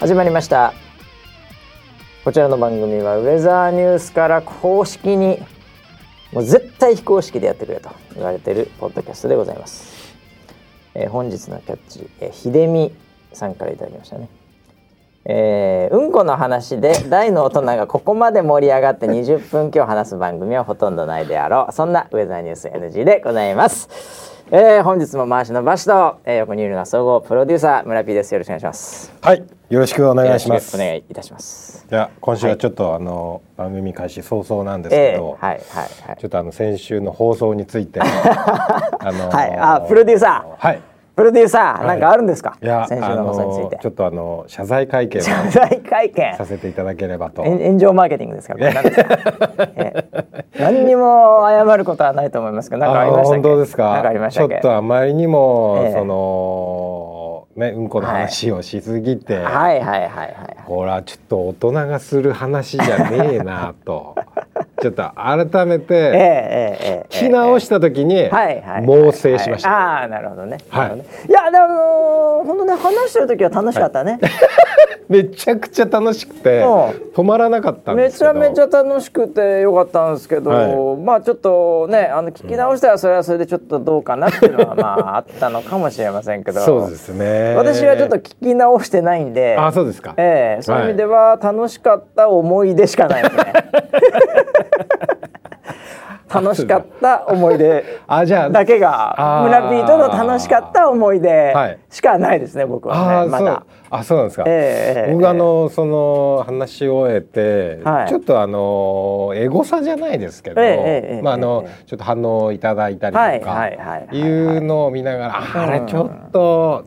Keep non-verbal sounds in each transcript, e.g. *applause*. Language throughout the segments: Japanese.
始まりました。こちらの番組はウェザーニュースから公式にもう絶対非公式でやってくれと言われているポッドキャストでございます、えー、本日のキャッチ、えー、秀美さんからいただきましたね。えー、うんこの話で大の大人がここまで盛り上がって20分今日話す番組はほとんどないであろうそんなウェザーニュース NG でございます。えー、本日も回しのバシと、えー、横にいるのは総合プロデューサー村 P です。よろしくお願いします。はい。よろしくお願いします。お願いいたします。じゃ今週はちょっと、はい、あの番組開始早々なんですけど、えー、はいはいはい。ちょっとあの先週の放送について *laughs* あのー、はい。あプロデューサー。はい。プロデューサー、なんかあるんですか？いや、先週の放送について。ちょっとあの謝罪会見謝罪会見。させていただければと。炎上マーケティングですか。何にも謝ることはないと思いますけど、なんかありました本当ですか？なんかありましたちょっとあまりにも、そのねうんこの話をしすぎて、はいはいはいはい。ほらちょっと大人がする話じゃねえなと。ちょっと改めて聞き直した時に猛省しました。ああなるほどね。はい。いやでも本当ね話してる時は楽しかったね。*laughs* めちゃくちゃ楽しくて止まらなかっためちゃめちゃ楽しくてよかったんですけど、まあちょっとねあの聞き直したらそれはそれでちょっとどうかなっていうのはまああったのかもしれませんけど。そうですね。私はちょっと聞き直してないんで。あそうですか。ええそういう意味では楽しかった思い出しかないですね。*laughs* *laughs* 楽しかった思い出だけが村ピーとの楽しかった思い出しかないですね、僕はねまだ。あそうなんですか、えー、僕あのその話し終えて、はい、ちょっとあのエゴサじゃないですけど、えー、まああの、ちょっと反応いただいたりとかいうのを見ながら、あれちょっと、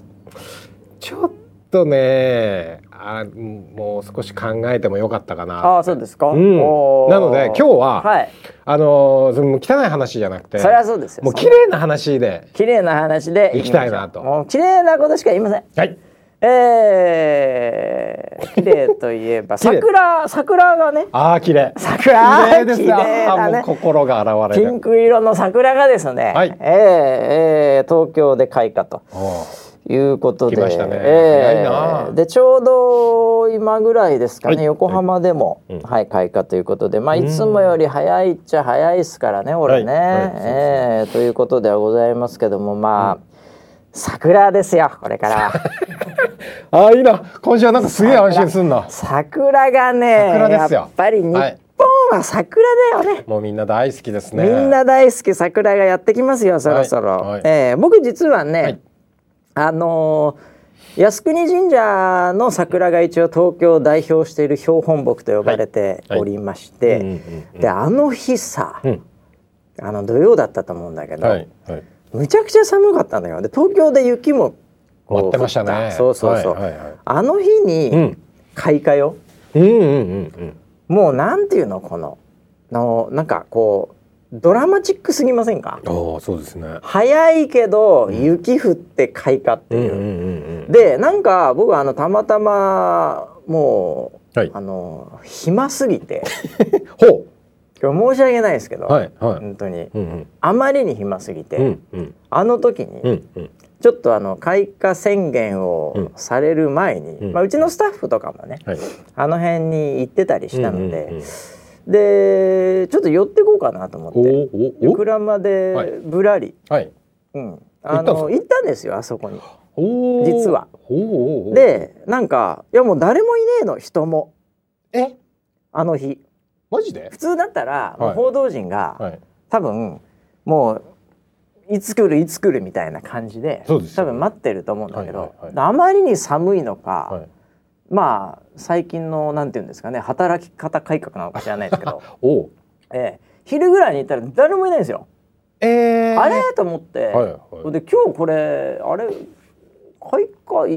ちょっとねあもう少し考えてもよかったかなあそうですか、うん、なので今日は、はい、あのその汚い話じゃなくてそれはそうですよ。もう綺麗な話で綺麗な話でいきたいなと。もう綺麗なことしか言いません。はい。えー、綺麗といえば桜桜がね。ああ綺麗。桜綺麗ですね。ね心が現れる。ピンク色の桜がですね、はい、えー、えー、東京で開花と。いうことで、ね。えー、でちょうど今ぐらいですかね、はい、横浜でも、はい、はい、開花ということで、まあいつもより早いっちゃ早いですからね、俺ね、はい、えー、ということではございますけども、まあ、うん、桜ですよこれから。*laughs* あいいな。今週はなんかすげえ安心すんな。桜がねやっぱり日本は桜だよね、もうみんな大好きですね。みんな大好き桜がやってきますよそろそろ。はい、えー、僕実はね、あのー、靖国神社の桜が一応東京を代表している標本木と呼ばれておりまして、であの日さ、うん、あの土曜だったと思うんだけど、はいはい、むちゃくちゃ寒かったのよ。で東京で雪もこうってましたね。そうそうそう、はいはいはい、あの日に開花よ、うんうんうんうん、もうなんていうのこののなんかこうドラマチックすぎませんか？あそうですね。早いけど雪降って開花っていう,、うんうんうんうん、でなんか僕あのたまたまもう、はい、あの暇すぎて。*laughs* ほう。今日申し訳ないですけど、はいはい、本当に、うんうん、あまりに暇すぎて、うんうん、あの時に、うんうん、ちょっとあの開花宣言をされる前に、うん、まあ、うちのスタッフとかもね、はい、あの辺に行ってたりしたので、うんうんうんでちょっと寄ってこうかなと思って。車でぶらり、はい、うん、あの行ったんですよあそこに。実は。でなんかいやもう誰もいねえの人も。え？あの日。マジで？普通だったら、はい、報道陣が、はい、多分もういつ来るいつ来るみたいな感じで多分待ってると思うんだけど、はいはいはい、あまりに寒いのか、はいまあ最近のなんていうんですかね働き方改革なのか知らないですけど。*laughs* おえー、昼ぐらいに行ったら誰もいないんですよ。えー、あれ？と思って、はいはい、で今日これあれ開花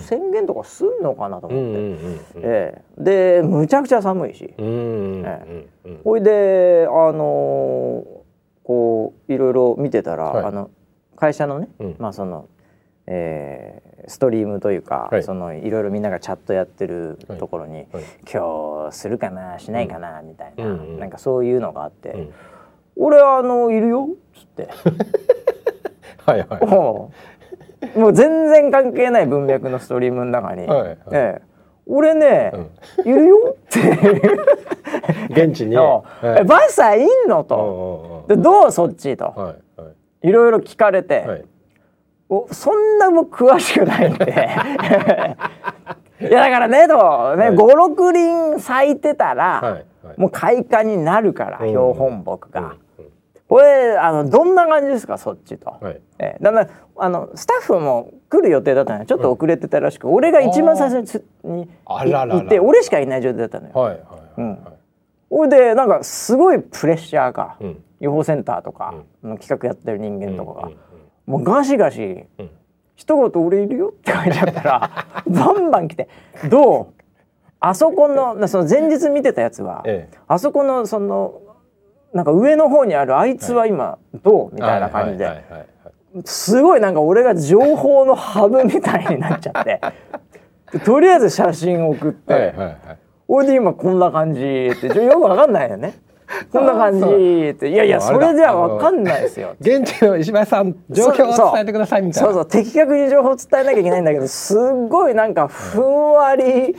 宣言とかすんのかなと思って、えー、でむちゃくちゃ寒いし、えー、ほいであのー、こういろいろ見てたら、はい、あの会社のね、うん、まあそのえー、ストリームというか、はい、そのいろいろみんながチャットやってるところに、はい。はい、今日するかなしないかな、みたいな、うん、なんかそういうのがあって、うん、俺あのいるよっつって。*laughs* はいはいもう全然関係ない文脈のストリームの中に、はいはい、ええ、俺ね、うん、いるよって。現地に、はい、バッサーいんの？と、でどうそっち？と、はいはい、いろいろ聞かれて、そんな僕詳しくないんで。*laughs* いやだからねとね56、はい、輪咲いてたら、はいはい、もう開花になるから標本木が。これあのどんな感じですかそっちと、はい、えだからあのスタッフも来る予定だったのよ。ちょっと遅れてたらしく、うん、俺が一番最初に行って俺しかいない状態だったのよ。はいはいうん、ほいでなんかすごいプレッシャーが、うん、予報センターとか、うん、企画やってる人間とかが、もうガシガシ、うん、一言俺いるよって書いてあったら *laughs* バンバン来て「どう？あそこのその前日見てたやつは、ええ、あそこのそのなんか上の方にあるあいつは今どう？みたいな感じで。すごいなんか俺が情報のハブみたいになっちゃって。*laughs* とりあえず写真送って、はいはいはい、俺で今こんな感じってよくわかんないよね。*laughs* こんな感じっていやいやそれじゃわかんないですよ。現地の石橋さん状況を伝えてくださいみたいな。そうそう的確に情報を伝えなきゃいけないんだけどすっごいなんかふんわり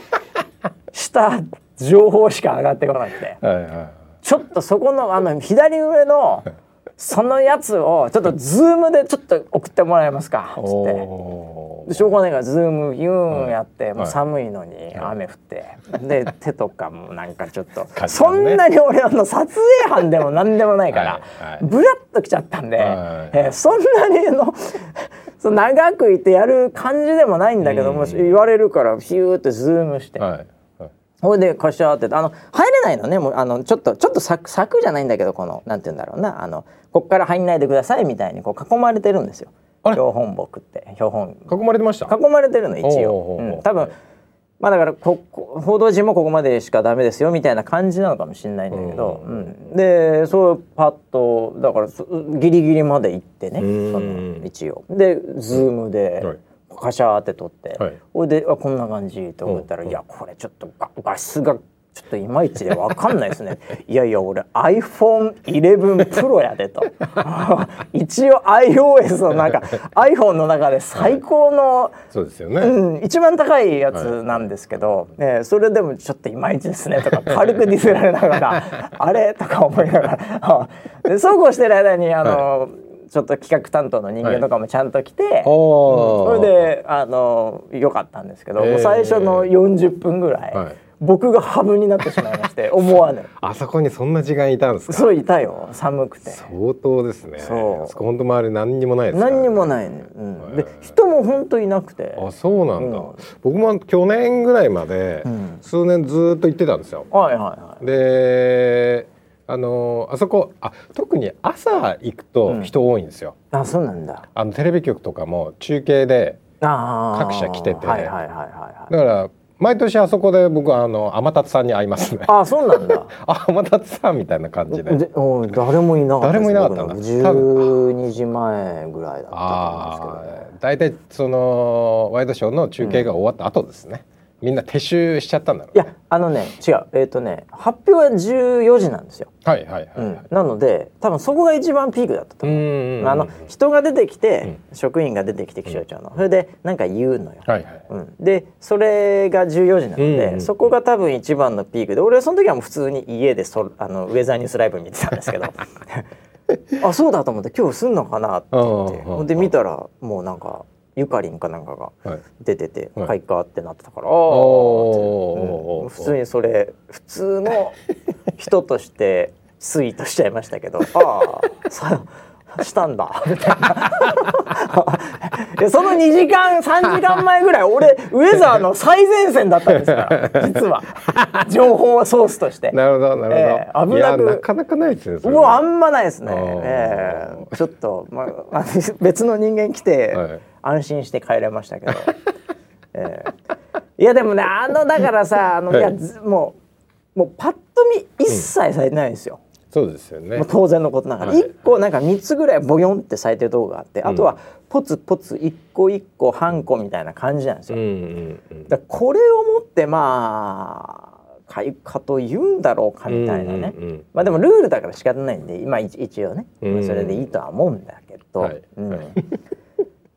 した情報しか上がってこなくて。はいはいちょっとそこのあの左上のそのやつをちょっとズームでちょっと送ってもらえますかっつって。でしょうがないからズームユーンやって、はい、もう寒いのに雨降って、はい、で *laughs* 手とかもなんかちょっと、ね、そんなに俺の撮影班でも何でもないから、はい、ブラッときちゃったんで、はい、えー、そんなにの *laughs* そ長くいてやる感じでもないんだけども、言われるからヒューってズームして。ほいでこしょってあの入れないのね。もうあのちょっとちょっと柵柵じゃないんだけどこのなんて言うんだろうな。あのこっから入んないでくださいみたいにこう囲まれてるんですよ。標本木って。標本。囲まれてました？囲まれてるの一応、うん、多分まあだからこ報道陣もここまでしかダメですよみたいな感じなのかもしれないんだけど、うん、うん、でそうパッとだからギリギリまで行ってね。その一応。でズームで。はいカシャーって撮って、はい、ほいであこんな感じって思ったら、いやこれちょっと画質がちょっといまいちで分かんないですね。*laughs* いやいや俺 iPhone11 Pro やでと。*laughs* *laughs* 一応 iOS の中 iPhone の中で最高の、はい、そうですよね、うん、一番高いやつなんですけど、はい、ね、それでもちょっといまいちですねとか軽くディスられながらあれ？とか思いながら。でそうこうしてる間にあの、はいちょっと企画担当の人間とかもちゃんと来て、はい、それであのよかったんですけど、えー、最初の40分ぐらい、はい、僕がハブになってしまいまして *laughs* 思わぬ。あそこにそんな時間いたんですか？そういたよ。寒くて。相当ですね。そう。本当周り何にもないですか、ね、何にもないね、うん、で人も本当いなくて。あそうなんだ、うん、僕も去年ぐらいまで数年ずっと行ってたんですよ、はいはいはい。であのあそこあ特に朝行くと人多いんですよ。うん、あそうなんだあのテレビ局とかも中継で各社来てて、はいはいはいはい、だから毎年あそこで僕あの天達さんに会いますね。あそうなんだ。*laughs* あ天達さんみたいな感じで。でお誰もいなかった。誰もいなかったんだ。十二時前ぐらいだったんですけどね。大体そのワイドショーの中継が終わった後ですね。みんな撤収しちゃったんだろう、ね、いやあのね違う。えっ、ー、とね発表は14時なんですよ。はいはいはい、うん、なので多分そこが一番ピークだったと思う。あの人が出てきて、うん、職員が出てきて気象庁の、それで何か言うのよ、はいはい。うん、でそれが14時なので、そこが多分一番のピークで俺はその時はもう普通に家でそあのウェザーニュースライブ見てたんですけど。*laughs* あそうだと思って今日すんのかなって言って。で見たらもうなんかゆかりんかなんかが出てて、はい、開花ってなってたから、はい、うん、普通にそれ普通の人としてツイートしちゃいましたけどああしたんだ。みたいなその2時間3時間前ぐらい俺ウェザーの最前線だったんですから。実は。情報ソースとして。なるほどなるほど、えー、危なく。なかなかないですねもうあんまないですね、えー、ちょっと、まあ、*laughs* 別の人間来て、はい、安心して帰れましたけど、*laughs* えー、いやでもねあのだからさあの、はい、いやもうもうパッと見一切されてないんですよ、うんそうですよね、当然のことながら、はい、1個なんか3つぐらいボヨンって咲いてるとこがあって、うん、あとはポツポツ1個1個半個みたいな感じなんですよ。うんうんうん、だこれをもってまあ開花と言うんだろうかみたいなね、うんうんうん、まあでもルールだから仕方ないんで今一応ね、まあ、それでいいとは思うんだけど、はい、うん、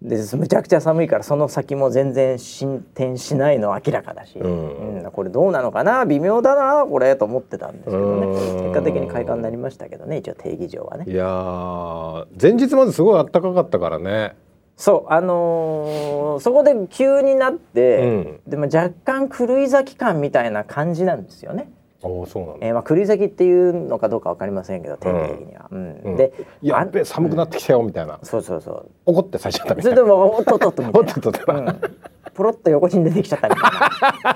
でむちゃくちゃ寒いからその先も全然進展しないのは明らかだし、うん、うん、これどうなのかな？微妙だなこれと思ってたんですけどね結果的に開花になりましたけどね一応定義上はね。いや前日まですごい暖かかったからね。そうあのー、そこで急になって、うん、でも若干狂い咲き感みたいな感じなんですよね。おそうなんえー、まあ狂い咲きっていうのかどうかわかりませんけど定義的には。うん。うん、で、やっべ寒くなってきたよみたいな。そうそうそう。怒って咲いちゃったみたいな。それでもおっとっとっとみたいな。おっとっと。うんポロッと横に出てきちゃったみたい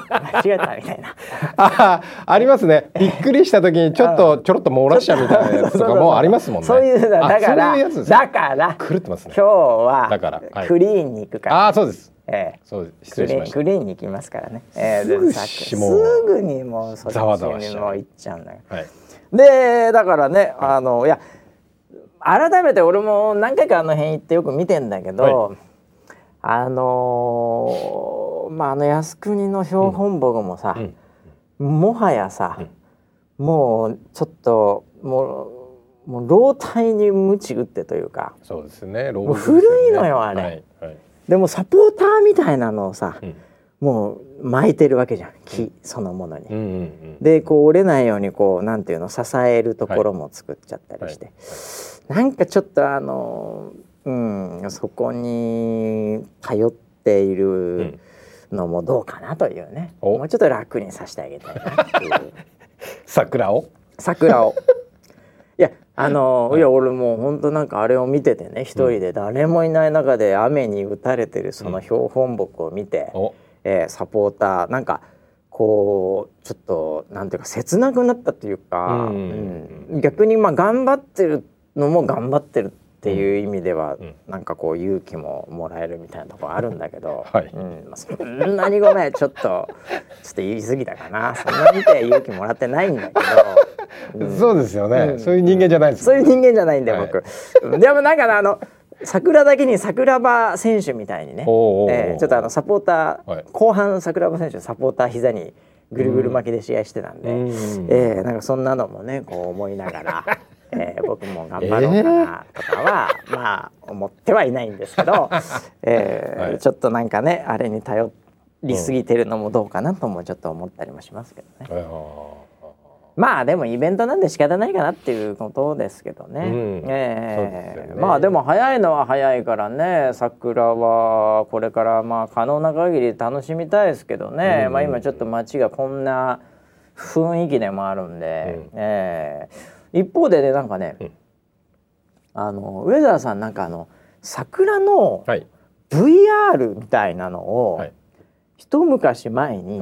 な間違えたみたいなあありますねびっくりした時にちょっとちょろっと漏らしちゃうみたいなやつとかもありますもんねそういうだからだから狂ってますね今日はだから、クリーンに行くから、あそうですええ、そう失礼しました。クリーンに行きますからね、えー、すぐにもうそっちにも行っちゃうんだよ、はい、でだからねあのいや改めて俺も何回かあの辺行ってよく見てんだけど、はい。あのー、まああの靖国の標本木もさ、うん、もはやさ、うん、もうちょっともうもう老体に鞭打ってというかそうですね。もう古いのよあれ、はいはい、でもサポーターみたいなのをさ、うん、もう巻いてるわけじゃん木そのものに。うんうんうん、でこう折れないようにこうなんていうの支えるところも作っちゃったりして、はい、なんかちょっとあのーうん、そこに頼っているのもどうかなというね、うん、もうちょっと楽にさせてあげたいなっていう。*laughs* 桜を？桜を。いやあの、はい、いや俺もう本当なんかあれを見ててね一人で誰もいない中で雨に打たれてるその標本木を見て、うん、えー、サポーターなんかこうちょっとなんていうか切なくなったというか、うん、うん、逆にまあ頑張ってるのも頑張ってるっていう意味では、うん、なんかこう勇気ももらえるみたいなところあるんだけど、*laughs* はい。うん。まあ、そんなにごめんちょっと *laughs* ちょっと言い過ぎたかな。そんな見て勇気もらってないんだけど、*laughs* うん、そうですよね、うん、そういう人間じゃないです、ね、そういう人間じゃないんで、僕、はい、でもなんかあの桜だけに桜庭選手みたいにね、えー、ちょっとあのサポーター、はい、後半桜庭選手サポーター膝にぐるぐる巻きで試合してたんで、うん、えー、なんかそんなのもねこう思いながらえー、僕も頑張ろうかなとかは、えー、まあ思ってはいないんですけど、*laughs* えーはい、ちょっとなんかねあれに頼りすぎてるのもどうかなともちょっと思ったりもしますけどね。まあでもイベントなんで仕方ないかなっていうことですけどね。うん、えーね、まあでも早いのは早いからね桜はこれからまあ可能な限り楽しみたいですけどね、うん、まあ今ちょっと街がこんな雰囲気でもあるんで、うん、えー一方でねなんかね、うん、あの上澤さんなんかあの桜の VR みたいなのを、はい、一昔前に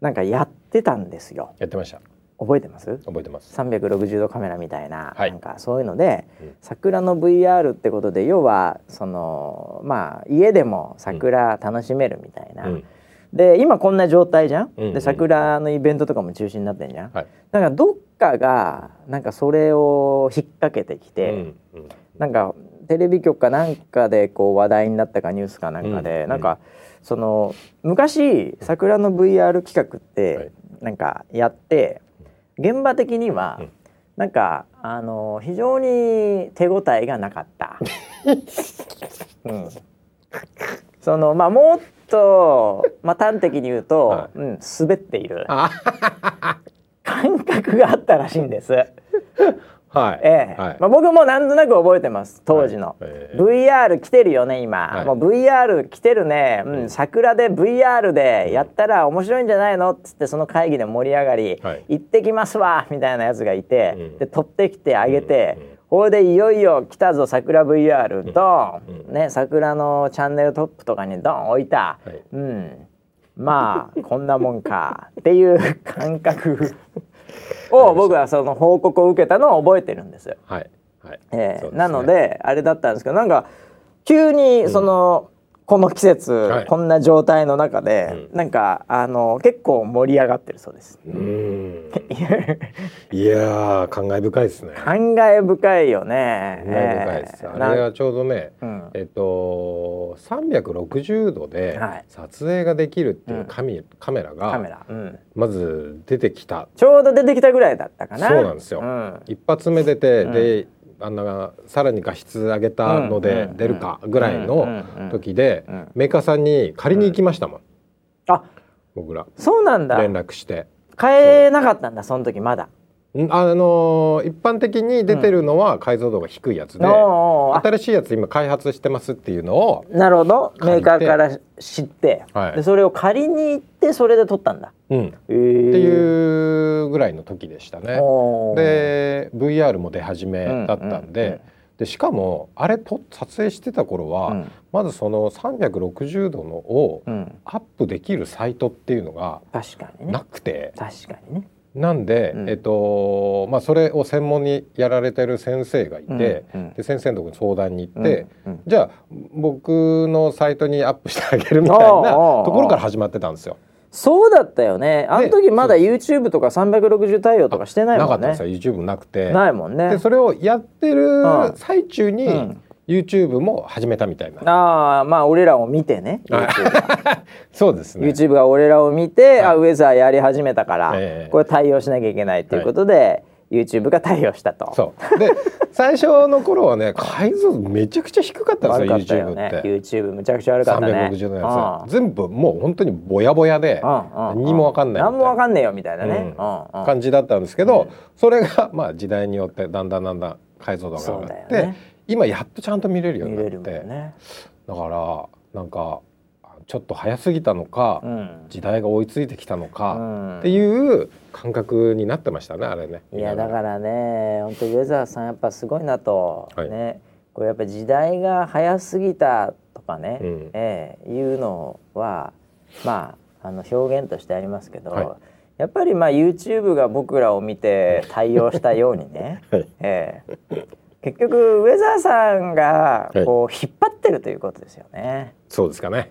なんかやってたんですよ。やってました。覚えてます？覚えてます。360度カメラみたいな、はい、なんかそういうので、うん、桜の VR ってことで要はそのまあ家でも桜楽しめるみたいな、うん、で今こんな状態じゃん、うんうん、で桜のイベントとかも中止になってんじゃん、はい、だからどっかがなんかそれを引っ掛けてきて、うんうん、なんかテレビ局かなんかでこう話題になったかニュースかなんかで、うんうん、なんかその昔桜の VR 企画ってなんかやって現場的にはなんかあの非常に手応えがなかった。*laughs* うん、そのまあもっと、まあ、端的に言うと、はい、うん、滑っている。感覚があったらしいんです。はい、ええ。はい、まあ、僕もなんとなく覚えてます当時の、はい。えー、VR 来てるよね今、はい、もう VR 来てるね、うん、桜で VR でやったら面白いんじゃないのっつってその会議で盛り上がり、行ってきますわみたいなやつがいて、うん、で取ってきてあげて、うんこれでいよいよ来たぞ桜 VR ドン、ね桜のチャンネルトップとかにドン置いた、はい、うん。まあこんなもんか。*laughs* っていう感覚。*laughs* を僕はその報告を受けたのを覚えてるんですよ。はい。はい。えー、ね、なのであれだったんですけどなんか急にその、この季節、はい、こんな状態の中で、うん、なんかあの結構盛り上がってるそうです。*laughs* いや感慨深いですね。感慨深いよね。感慨深いです。えー、あれはちょうどね、うん、えっと三百六十度で撮影ができるっていうカメ,、カメラがカメラ、うん、まず出てきた。ちょうど出てきたぐらいだったかな。そうなんですよ。一発目出て、であんなさらに画質上げたので出るかぐらいの時でメーカーさん。に借りに行きましたもん、あ僕らそうなん。だ連絡して買えなかったん。だその時まだあの一般的に出てるのは解像度が低いやつで、うん、新しいやつ今開発してますっていうのをなるほど。メーカーから知って、はい、でそれを借りに行ってそれで撮ったんだ、うん、っていうぐらいの時でしたね。で VR も出始めだったんで、うんうんうんでしかもあれと撮影してた頃は、うん、まずその360度のをアップできるサイトっていうのがなくて、確かにねなんで、うん、えっとまあ、それを専門にやられてる先生がいて、うんうん、で先生のとこに相談に行って、うんうん、じゃあ僕のサイトにアップしてあげるみたいなところから始まってたんですよ。そうだったよね。あの時まだ YouTube とか360対応とかしてないもんね。なかったんですよ。YouTube なくて。ないもんね。でそれをやってる最中に、うん YouTube も始めたみたいな。ああまあ俺らを見てね。*laughs* そうですね。YouTube が俺らを見て、はい、あウェザーやり始めたから、えー、これ対応しなきゃいけないということで、はい YouTube が対応したと。そうで最初の頃はね *laughs* 解像度めちゃくちゃ低かったんですよよ、ね、YouTube って。YouTube むちゃくちゃ悪かったね。360のやつ、全部もう本当にぼやぼやで、何にもわかんない何もわかんねえよみたいなね、感じだったんですけど、それがまあ時代によってだんだんだんだん解像度が上がって。今やっとちゃんと見れるようになって、ね、だからなんかちょっと早すぎたのか、うん、時代が追いついてきたのか、うん、っていう感覚になってましたねあれね。いやだからね本当ウェザーさんやっぱすごいなと、はい、ね。これやっぱ時代が早すぎたとかね、うん、えー、いうのはまああの表現としてありますけど、はい、やっぱりまあ YouTube が僕らを見て対応したようにね、*laughs* はい、えー結局ウェザーさんがこう引っ張ってるということですよね。そうですかね。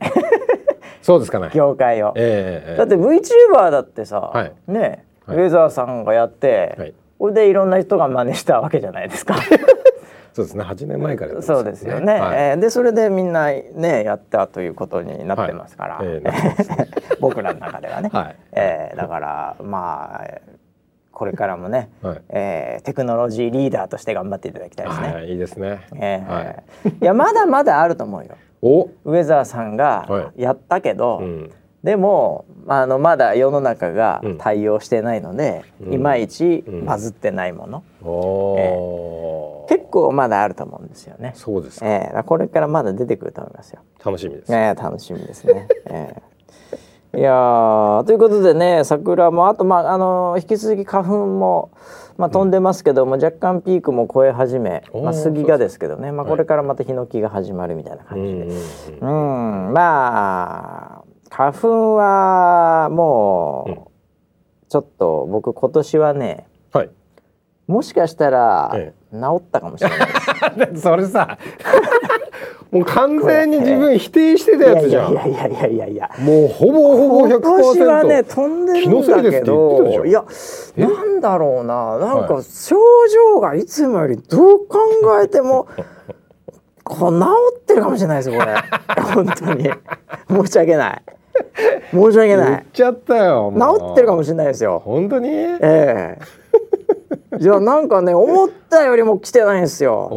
*laughs* そうですかね。業界を。えー、だって VTuber だってさ、はい、ね、はい、ウェザーさんがやって、はい、これでいろんな人が真似したわけじゃないですか。*laughs* そうですね。8年前から、ね、そうですよね。はい、えー、でそれでみんなねやったということになってますから、はいえー、*laughs* 僕らの中ではね。はい、えー、だからまあこれからもね、*laughs* はい、えー、テクノロジーリーダーとして頑張っていただきたいですね。はい、いいですね。えー、はい、いやまだまだあると思うよ。おウェザーさんがやったけど、はいうん、でもあのまだ世の中が対応してないので、うん、いまいちバズってないもの、うんえー、結構まだあると思うんですよね。そうですえー、これからまだ出てくると思いますよ。楽しみです。えー、楽しみですね。えーいやということでね桜もあとまああの引き続き花粉も、まあ、飛んでますけども、うん、若干ピークも超え始め、まあ、杉がですけどね、まあ、これからまたヒノキが始まるみたいな感じで、うん、うん、まあ花粉はもう、ちょっと僕今年はね、はい、もしかしたら治ったかもしれないです。*laughs* それさもう完全に自分否定してたやつじゃん。いやいやいやいやいやもうほぼほぼ100%。今年はね飛んでるんだけど、いやなんだろうな、なんか症状がいつもよりどう考えても。*laughs* こう治ってるかもしれないですよこれ。*laughs* 本当に。申し訳ない。申し訳ない。言っちゃったよ治ってるかもしれないですよ。本当に？ええじゃあなんかね思ったよりも来てないんですよ。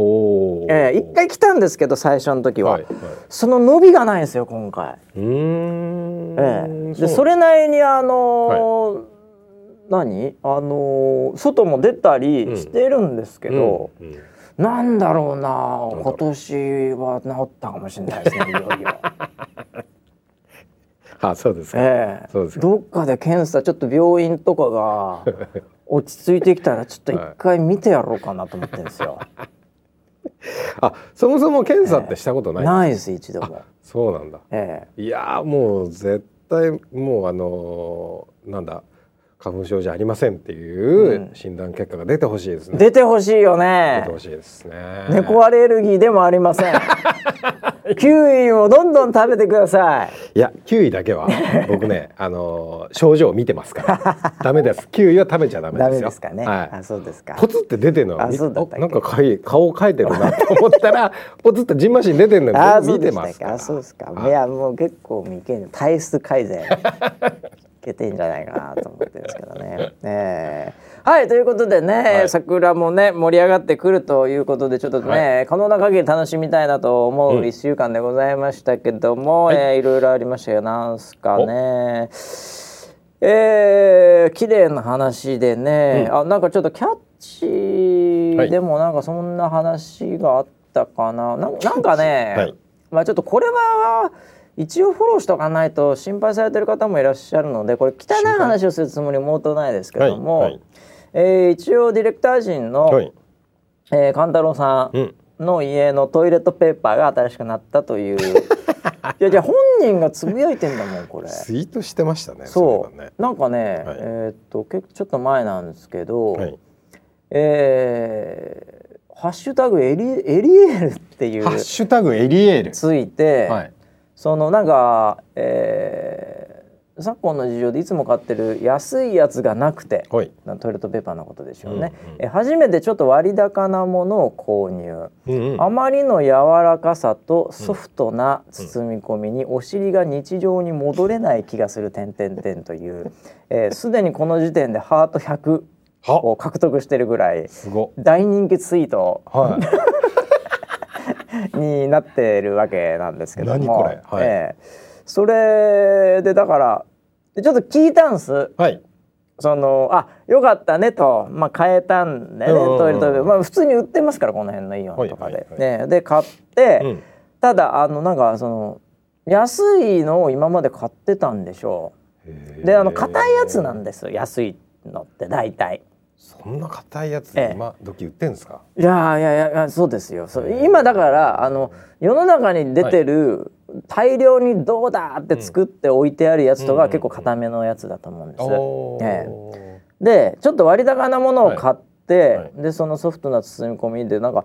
えー、一回来たんですけど最初の時は、はいはい、その伸びがないんですよ今回。うん、えー、でそれなりにあのーはい、何？あのー、外も出たりしてるんですけど、うんうん。うん、なんだろうな今年は治ったかもしれないですねいよいよ。*laughs* あそうですか、えー、そうですどっかで検査ちょっと病院とかが *laughs* 落ち着いてきたらちょっと一回見てやろうかなと思ってるんですよ。*laughs* あそもそも検査ってしたことない、えー、ないです一度も。そうなんだ。えー、いやもう絶対もうあのー、なんだ花粉症じゃありませんっていう診断結果が出てほしいですね、出てほしいよね。出てほしいですね。猫アレルギーでもありません。*laughs* キウイをどんどん食べてください。いやキウイだけは僕ね *laughs* あの症状を見てますから。ダメです。キウイは食べちゃダメですよ。ですかね、はい、あそうですか。ポツって出てるのはなんかかい顔描いてるなと思ったら *laughs* ポツってジンマシン出てるの見てますあそうですか。いやもう結構見けん体質改善けてんじゃないかなと思ってるんですけどね。*laughs* え。ー、はいということでね、はい、桜もね盛り上がってくるということでちょっとね、はい、可能な限り楽しみたいなと思う1週間でございましたけども、うん、えー、いろいろありましたよ。なんすかね。えー、綺麗な話でね、うん、あなんかちょっとキャッチでもなんかそんな話があったかな、ななんかね、はい、まあちょっとこれは一応フォローしとかないと心配されてる方もいらっしゃるのでこれ汚い話をするつもりもとないですけども、はいはい、えー、一応ディレクター陣の、はい、えー、勘太郎さんの家のトイレットペーパーが新しくなったという。*laughs* いやじゃ本人がつぶやいてんだもんこれ。ツイートしてましたね。そう、ね、なんかね、はい、えー、っと結構ちょっと前なんですけど、はい、えー、ハッシュタグエリエリエールっていう。ハッシュタグエリエール。ついて、はい、そのなんか、えー、昨今の事情でいつも買ってる安いやつがなくて、トイレットペーパーのことでしょうね、うんうん、え初めてちょっと割高なものを購入、うんうん、あまりの柔らかさとソフトな包み込みにお尻が日常に戻れない気がする点々点という *laughs* すで、にこの時点でハート100を獲得してるぐらい大人気ツイート、はい、*laughs* になってるわけなんですけども。はい、えーそれでだからちょっと聞いたんす。はい。そのあよかったねと、まあ、変えたんでね、トイレトイレ、まあ、普通に売ってますからこの辺のイオンとかで。ね、で買って、うん、ただあのなんかその安いのを今まで買ってたんでしょう。であの硬いやつなんです安いのって大体。そんな硬いやつ今時売ってんですか？いやいやいやそうですよ。そ今だからあの世の中に出てる、大量にどうだって作って置いてあるやつとか、結構硬めのやつだと思うんです。ええ、でちょっと割高なものを買って、はい、でそのソフトな包み込みでなんか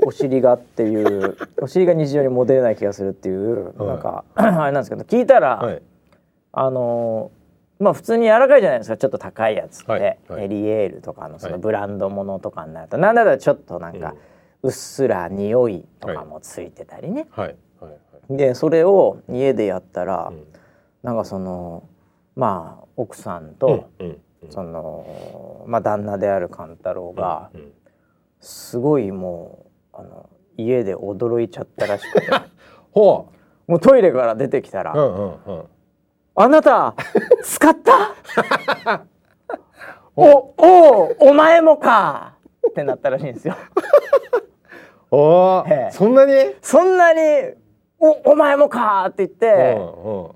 お尻がっていう *laughs* お尻が日常に戻れない気がするっていう、はい、なんか *clears throat* あれなんですけど聞いたら、はい、あのまあ普通に柔らかいじゃないですか。ちょっと高いやつって、はい。はい、エリエールとかのそのブランドものとかになると、はい、なんだったらちょっとなんか、うっすら匂いとかもついてたりね、はい。でそれを家でやったら、うん、なんかそのまあ奥さんと、うん。うん。うん、そのまあ旦那である勘太郎が、うん。うん、すごいもうあの家で驚いちゃったらしくて。*laughs* ほう。もうトイレから出てきたら「うんうんうん、あなた使った？*laughs* おおお前もか!」ってなったらしいんですよ。*laughs* おええ、そんなに？そんなにおお前もか！って言って、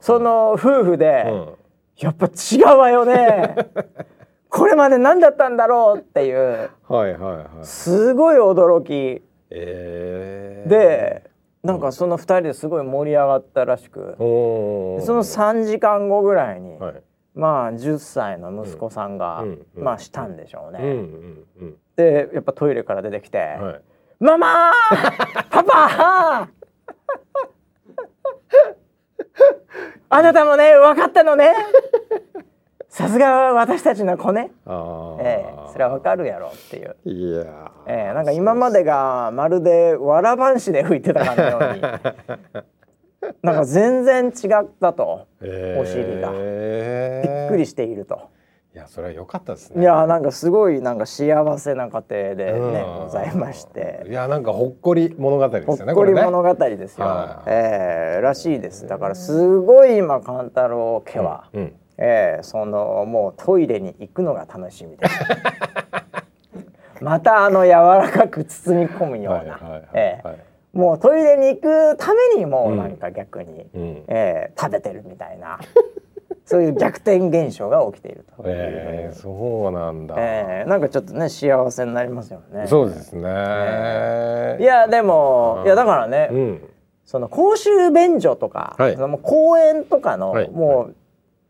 その夫婦で、うん、やっぱ違うわよね。*laughs* これまで何だったんだろうっていう、はいはいはい、すごい驚き、えー、でなんかその2人ですごい盛り上がったらしく、うん、その3時間後ぐらいに、はい、まあ10歳の息子さんが、うん、まあしたんでしょうね。うんうん、でやっぱトイレから出てきて「はい、ママ *laughs* パパあなたもね分かったのねさすが私たちの子ね、ええ、それは分かるやろっていういや、ええ、なんか今までがまるでわらばんしで吹いてたかのように *laughs* なんか全然違ったと、お尻がびっくりしていると。いやそれは良かったですね。いやなんかすごいなんか幸せな家庭でねございまして。いやなんかほっこり物語ですよね。ほっこり物語ですよ。ね、ええー、らしいです。だからすごい今勘太郎家は、うんうん、ええー、そのもうトイレに行くのが楽しみです。*laughs* またあの柔らかく包み込むような。ええもうトイレに行くためにもなんか逆に、うん、えー、食べてるみたいな。*laughs* そういう逆転現象が起きているとえー、そうなんだ、えー、なんかちょっとね幸せになりますよね。そうですね、えー、いやでもいやだからね、うん、その公衆便所とか、はい、その公園とかの、はい、もう、はい、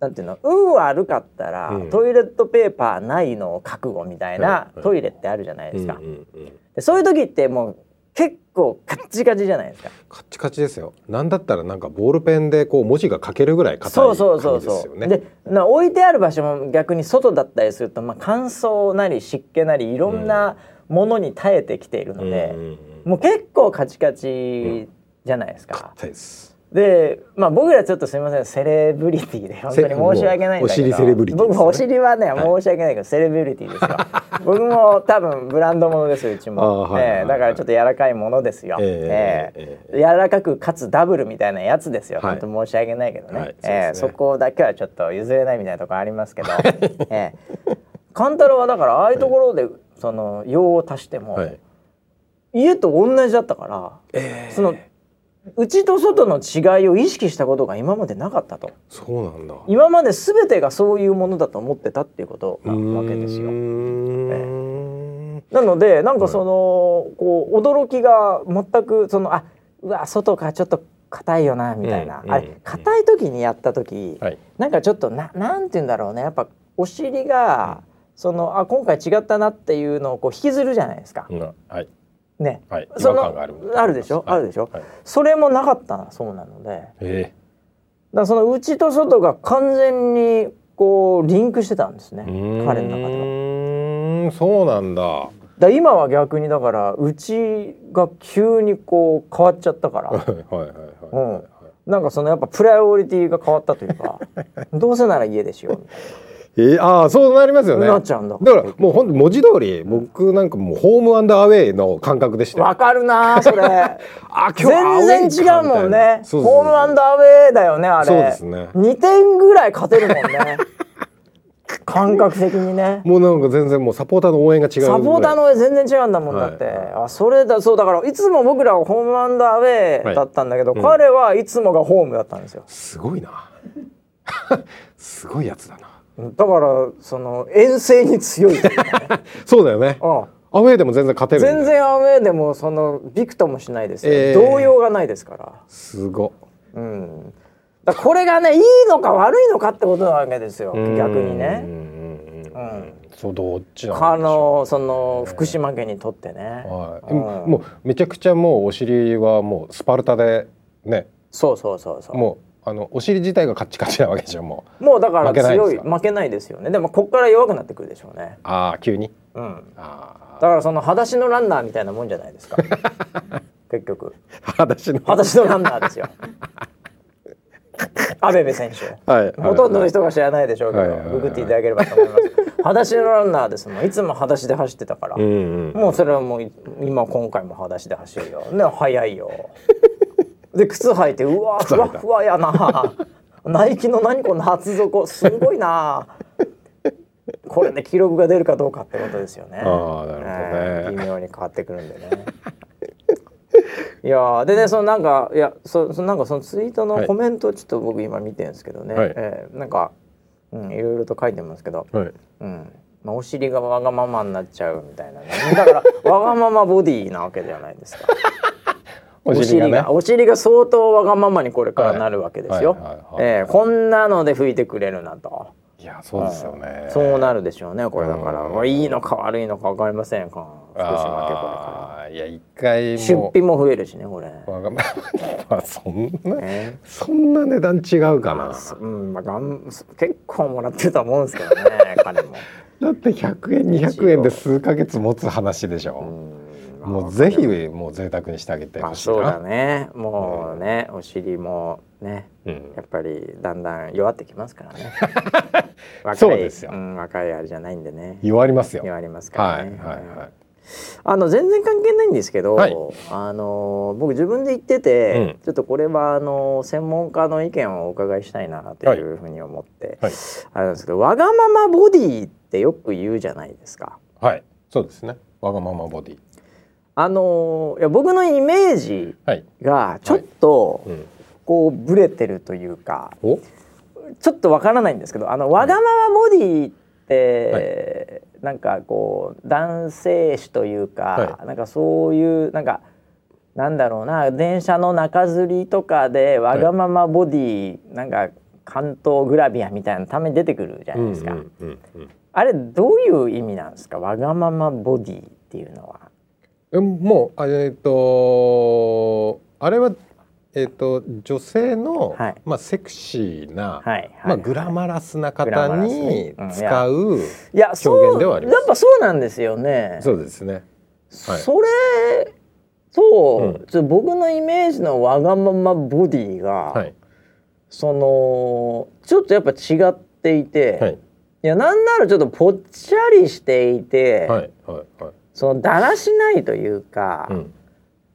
なんていうの？運悪かったら、うん、トイレットペーパーないのを覚悟みたいな、トイレってあるじゃないですか、うんうんうん、でそういう時ってもう結構カッチカチじゃないですか。カッチカチですよ。なんだったらなんかボールペンでこう文字が書けるぐらい硬いそうそうそうそう。でな置いてある場所も逆に外だったりすると、まあ、乾燥なり湿気なりいろんなものに耐えてきているので、うん、もう結構カチカチじゃないですか、硬いですで、まあ僕らちょっとすみませんセレブリティで本当に申し訳ないんだけど、お尻セレブリティ、ね、僕お尻はね、申し訳ないけどセレブリティですよ。*laughs* 僕も多分ブランドものですうちも、はいはいはい、だからちょっと柔らかいものですよ。えー、えー、柔らかくかつダブルみたいなやつですよ。はい、本当申し訳ないけどね。はい、えー、そこだけはちょっと譲れないみたいなところありますけど、えー、カンタロはだからああいうところで、その用を足しても、はい、家と同じだったから、えー、その内と外の違いを意識したことが今までなかったと。そうなんだ。今まで全てがそういうものだと思ってたっていうことなわけですよ。なのでなんかその、はい、こう驚きが全くそのあうわ外かちょっと硬いよなみたいな、うん、あれ硬い時にやった時、はい、なんかちょっとななんて言うんだろうね。やっぱお尻が、そのあ今回違ったなっていうのをこう引きずるじゃないですか。うん、はいね、はい、そのあるでしょ、はい、あるでしょ、はい、それもなかったそうなので、え。ー、だその内と外が完全にこうリンクしてたんですね。彼の中では。そうなんだ。だ今は逆にだから内が急にこう変わっちゃったから。*laughs* はいはいはい、うん、なんかそのやっぱプライオリティが変わったというか *laughs* どうせなら家でしようみたいな。えー、ああそうなりますよね。なっちゃうんだ。だからもうほん文字通り僕なんかもうホームアンドアウェイの感覚でしたわかるなそれ。*laughs* あ今日全然違うもんね。ホームアンドアウェイだよねあれ。そうですね。2点ぐらい勝てるもんね。*laughs* 感覚的にね。もうなんか全然もうサポーターの応援が違うサポーターの応援全然違うんだもん、だって、はい、あそれだそうだからいつも僕らはホームアンドアウェイだったんだけど、はいうん、彼はいつもがホームだったんですよ。すごいな。*laughs* すごいやつだなだからその遠征に強い、ね、*laughs* そうだよね、うん。アウェーでも全然勝てる全然アウェーでもそのビクともしないですよ、えー、動揺がないですから。すご。うん。だこれがねいいのか悪いのかってことなわけですよ。逆にね。うん、そうどっちあのその福島県にとってね、はい、うん、もうめちゃくちゃもうお尻はもうスパルタでね。そうそうそうそう。もうあのお尻自体がカッチカチなわけでしょもう。もうだから強い負けないですよね。でもここから弱くなってくるでしょうね。ああ急に？うん。あだからその裸足のランナーみたいなもんじゃないですか。*laughs* 結局。裸足の。裸足のランナーですよ。アベベ選手、はい、ほとんどの人が知らないでしょうけど、ググっていただければと思います。裸足のランナーですもん。いつも裸足で走ってたから、うんうん、もうそれはもう今今回も裸足で走るよ。ね早いよで靴履いてうわふわふわやな。ナイキの何この厚底すごいな。これで記録が出るかどうかってことですよね。あなるほどね、えー、微妙に変わってくるんでね。いやでねそのなんかいやそそなんかそのツイートのコメントちょっと僕今見てるんですけどね、はい、えー、なんか、うん、いろいろと書いてますけど、はい、うん。まあ、お尻がわがままになっちゃうみたいなね。だからわがままボディなわけじゃないですか。お尻が、ね、お尻が。相当わがままにこれからなるわけですよ。こんなので拭いてくれるなと。いやそうですよね、うん、そうなるでしょうねこれだから、いいのか悪いのか分かりませんか福島家これから。いや一回出費も増えるしねこれ。わがまあそんな、えー、そんな値段違うかな、うんまあ、がん結構もらってると思うんですけどね彼も。*laughs* だって100円200円で数か月持つ話でしょ、うんもうぜひもう贅沢にしてあげてほしいな、そうだね。もうね、お尻もね、うん、やっぱりだんだん弱ってきますからね。*laughs* 若いそうですよ、うん、若いあれじゃないんでね。弱りますよ。弱りますからね。はいはい、はい。あの全然関係ないんですけど、はい、あの僕自分で言ってて、うん、ちょっとこれはあの専門家の意見をお伺いしたいなというふうに思って、はいはい、あれなんですけどわがままボディってよく言うじゃないですか。はいそうですね。わがままボディあのいや僕のイメージがちょっと、こうブレてるというかちょっとわからないんですけどあのわがままボディって、はい、なんかこう男性誌というか、はい、なんかそういうなんかなんだろうな電車の中吊りとかでわがままボディ、はい、なんか関東グラビアみたいなために出てくるじゃないですか。あれどういう意味なんですか？わがままボディっていうのは。もうえっ、ー、とあれはえーと、女性の、はい、まあ、セクシーな、はいはい、まあ、グラマラスな方に使う表現ではあります。やっぱそうなんですよね。そうですね。はい、それと、うん、僕のイメージのわがままボディが、はい、そのちょっとやっぱ違っていて、はい、いやなんならちょっとぽっちゃりしていて、はいはいはい、そのだらしないというか、うん、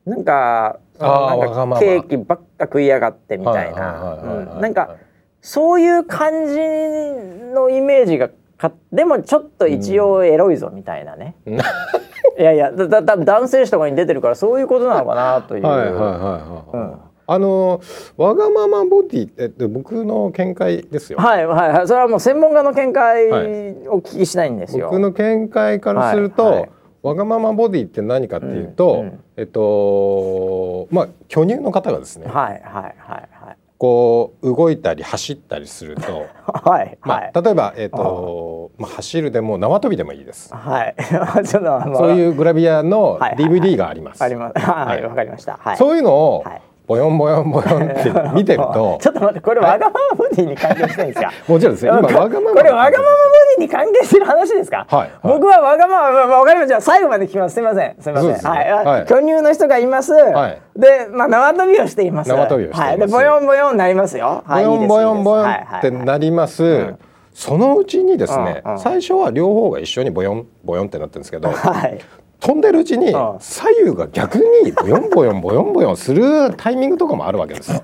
なんかなんかケーキばっか食いやがってみたいな。なんかそういう感じのイメージがかでもちょっと一応エロいぞみたいなね、うん、いやいやだだ男性誌とかに出てるからそういうことなのかなという。はいはいはいはい、うん。あのわがままボディって僕の見解ですよ。はいはいはい。それはもう専門家の見解を聞きしないんですよ。僕の見解からすると、はいはい、わがままボディって何かっていうと、うんうん、えっとまあ巨乳の方がですね。はいはいはいはい。こう動いたり走ったりすると、*laughs* はい、まあ、例えば、えーとまあ、走るでも縄跳びでもいいです。はい、*laughs* ちょっとそういうグラビアの DVD があります。はいはいはい、あります。はい、わ、かりました。はい、そういうのを、はいボヨンボヨンボヨンって *laughs* 見てるとちょっと待ってこれわがままボディに関係してるんですか？*laughs* もちろんです今わがままこれわがままボディに関係してる話ですか、はいはい、僕はわがままわかりました。最後まで聞きます。すみません。すみません、ね、はい、はい、巨乳の人がいます、はい、でまあ縄跳びをしています。縄跳びをしています、はい、でボヨンボヨンなりますよ、ボヨンボヨンボヨンってなります、うん。そのうちにですね、うんうん、最初は両方が一緒にボヨンボヨンってなってるんですけど、はい、飛んでるうちに左右が逆にボヨンボヨンボヨンボヨンするタイミングとかもあるわけですよ。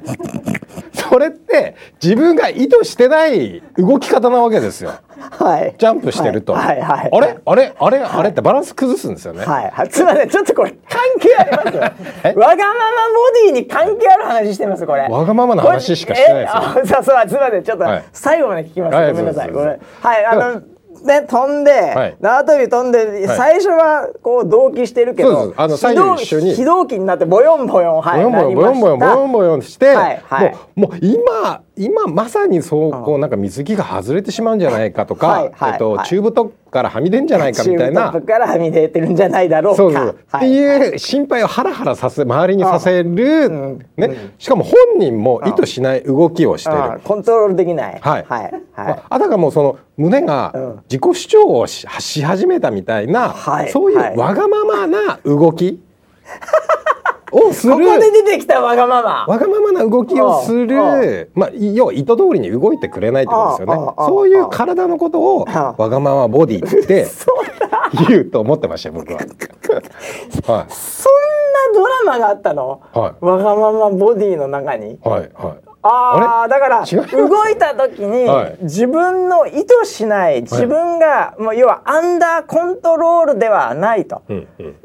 *laughs* それって自分が意図してない動き方なわけですよ。はい、ジャンプしてると、はい。はい、あれ？あれ？あれ、あれってバランス崩すんですよね。はい。はい、すみませんちょっとこれ *laughs* 関係ありますわがままボディに関係ある話してますこれ。わがままな話しかしてないですよ。あそうそうすみませんちょっと最後まで聞きます、はい、ごめんなさい。はい。あの。ね飛んで、はい、縄跳び飛んで、はい、最初はこう同期してるけどあの左右一緒に。非同期になってボヨンボヨンはいボヨンボヨンボヨンボヨンボヨンして、はいはい、もうもう今今まさにそうこうなんか水着が外れてしまうんじゃないかとか、はいはい、えっと、チューブトップからはみ出んじゃないかみたいな。チューブトップからはみ出てるんじゃないだろうそうそう、っていう心配をハラハラさせ周りにさせる、うん、ね、しかも本人も意図しない動きをしてる。コントロールできない。はい。はい。はいまあ、あたかもその胸が自己主張をしし始めたみたいな、はい、そういうわがままな動き。*laughs* をする。ここで出てきたわがまま。わがままな動きをする。まあ要は意図通りに動いてくれないってことですよね。そういう体のことをわがままボディって *laughs* 言うと思ってました僕は、*laughs* はい、そんなドラマがあったの、はい、わがままボディの中に？はいはい。ああだから動いた時に自分の意図しない自分がもう要はアンダーコントロールではないと、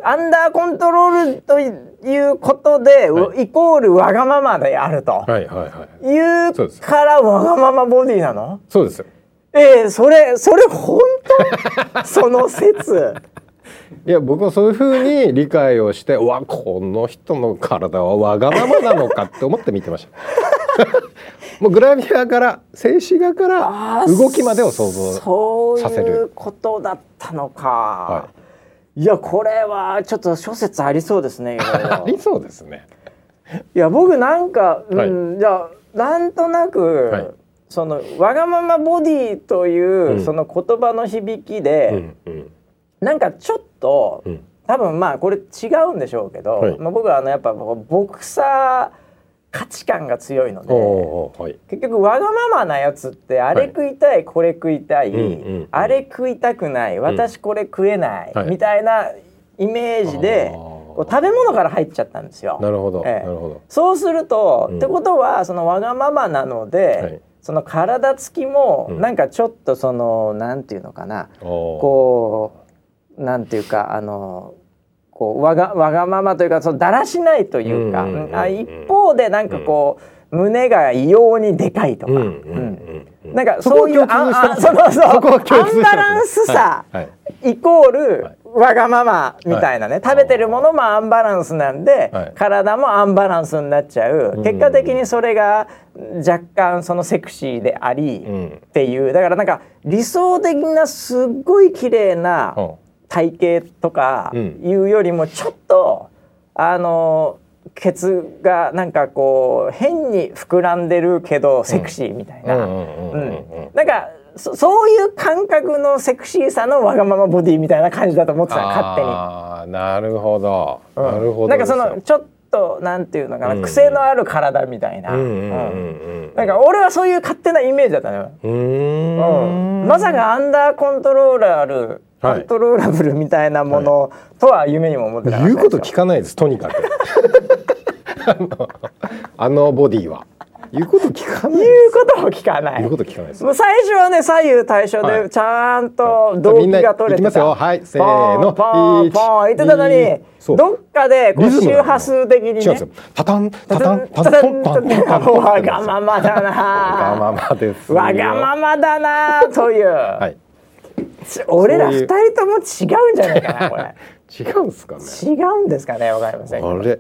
アンダーコントロールということで、イコールわがままであると、はいはいはい、いうからわがままボディなの？そうです。ええー、それそれ本当？*laughs* その説。いや僕はそういうふうに理解をしてわこの人の体はわがままなのかって思って見てました。*laughs* もうグラビアから静止画から動きまでを想像させる。そういうことだったのか、はい、いやこれはちょっと諸説ありそうですねありそうですね。いや僕なんか、うん、はい、じゃあなんとなく、はい、そのわがままボディという、うん、その言葉の響きで、うんうん、なんかちょっと、うん、多分まあこれ違うんでしょうけど、はい、まあ、僕はあのやっぱボクサー価値観が強いので、はい、結局わがままなやつってあれ食い。たい、はい、これ食いたい、うんうんうん、あれ食いたくない私これ食えない、うん、みたいなイメージで、こう食べ物から入っちゃったんですよ。なるほど、ええ、なるほど。そうすると、うん、ってことはそのわがままなので、はい、その体つきもなんかちょっとその、なんていうのかな。こうなんていうかあのこうわがわがままというかそのだらしないというか、あ一方でなんかこう、胸が異様にでかいとか、なんかそういうあそのそう。アンバランスさ、イコールわがままみたいなね、食べてるものもアンバランスなんで、体もアンバランスになっちゃう、結果的にそれが若干そのセクシーであり、っていう。だからなんか理想的なすっごい綺麗な、体型とかいうよりもちょっと、あのケツがなんかこう変に膨らんでるけどセクシーみたいな。なんかそそういう感覚のセクシーさのわがままボディみたいな感じだと思ってた勝手に。あなるほど、うん、なるほどなんかそのちょっとなんていうのかな、うん、癖のある体みたいな、なんか俺はそういう勝手なイメージだったのよ。うん。まさかアンダーコントローラーコントローラブルみたいなものとは夢にも思ってなかった言うこと聞かないですとにかく *laughs* あのボディは。言うこと聞かない。言うことも聞かない。言うこと聞かないです。もう最初はね左右対称でちゃんと動機が取れてた。いきますよ。はい、せーの。ポンポン言ってたのに、どっかでこう周波数的にね。タタンタタンタタンタタンわがままだな。わがままです。わがままだなという。はい。俺ら二人とも違うんじゃないかなこれ。*laughs* 違うんですかね。違うんですかねわかりません。あれ。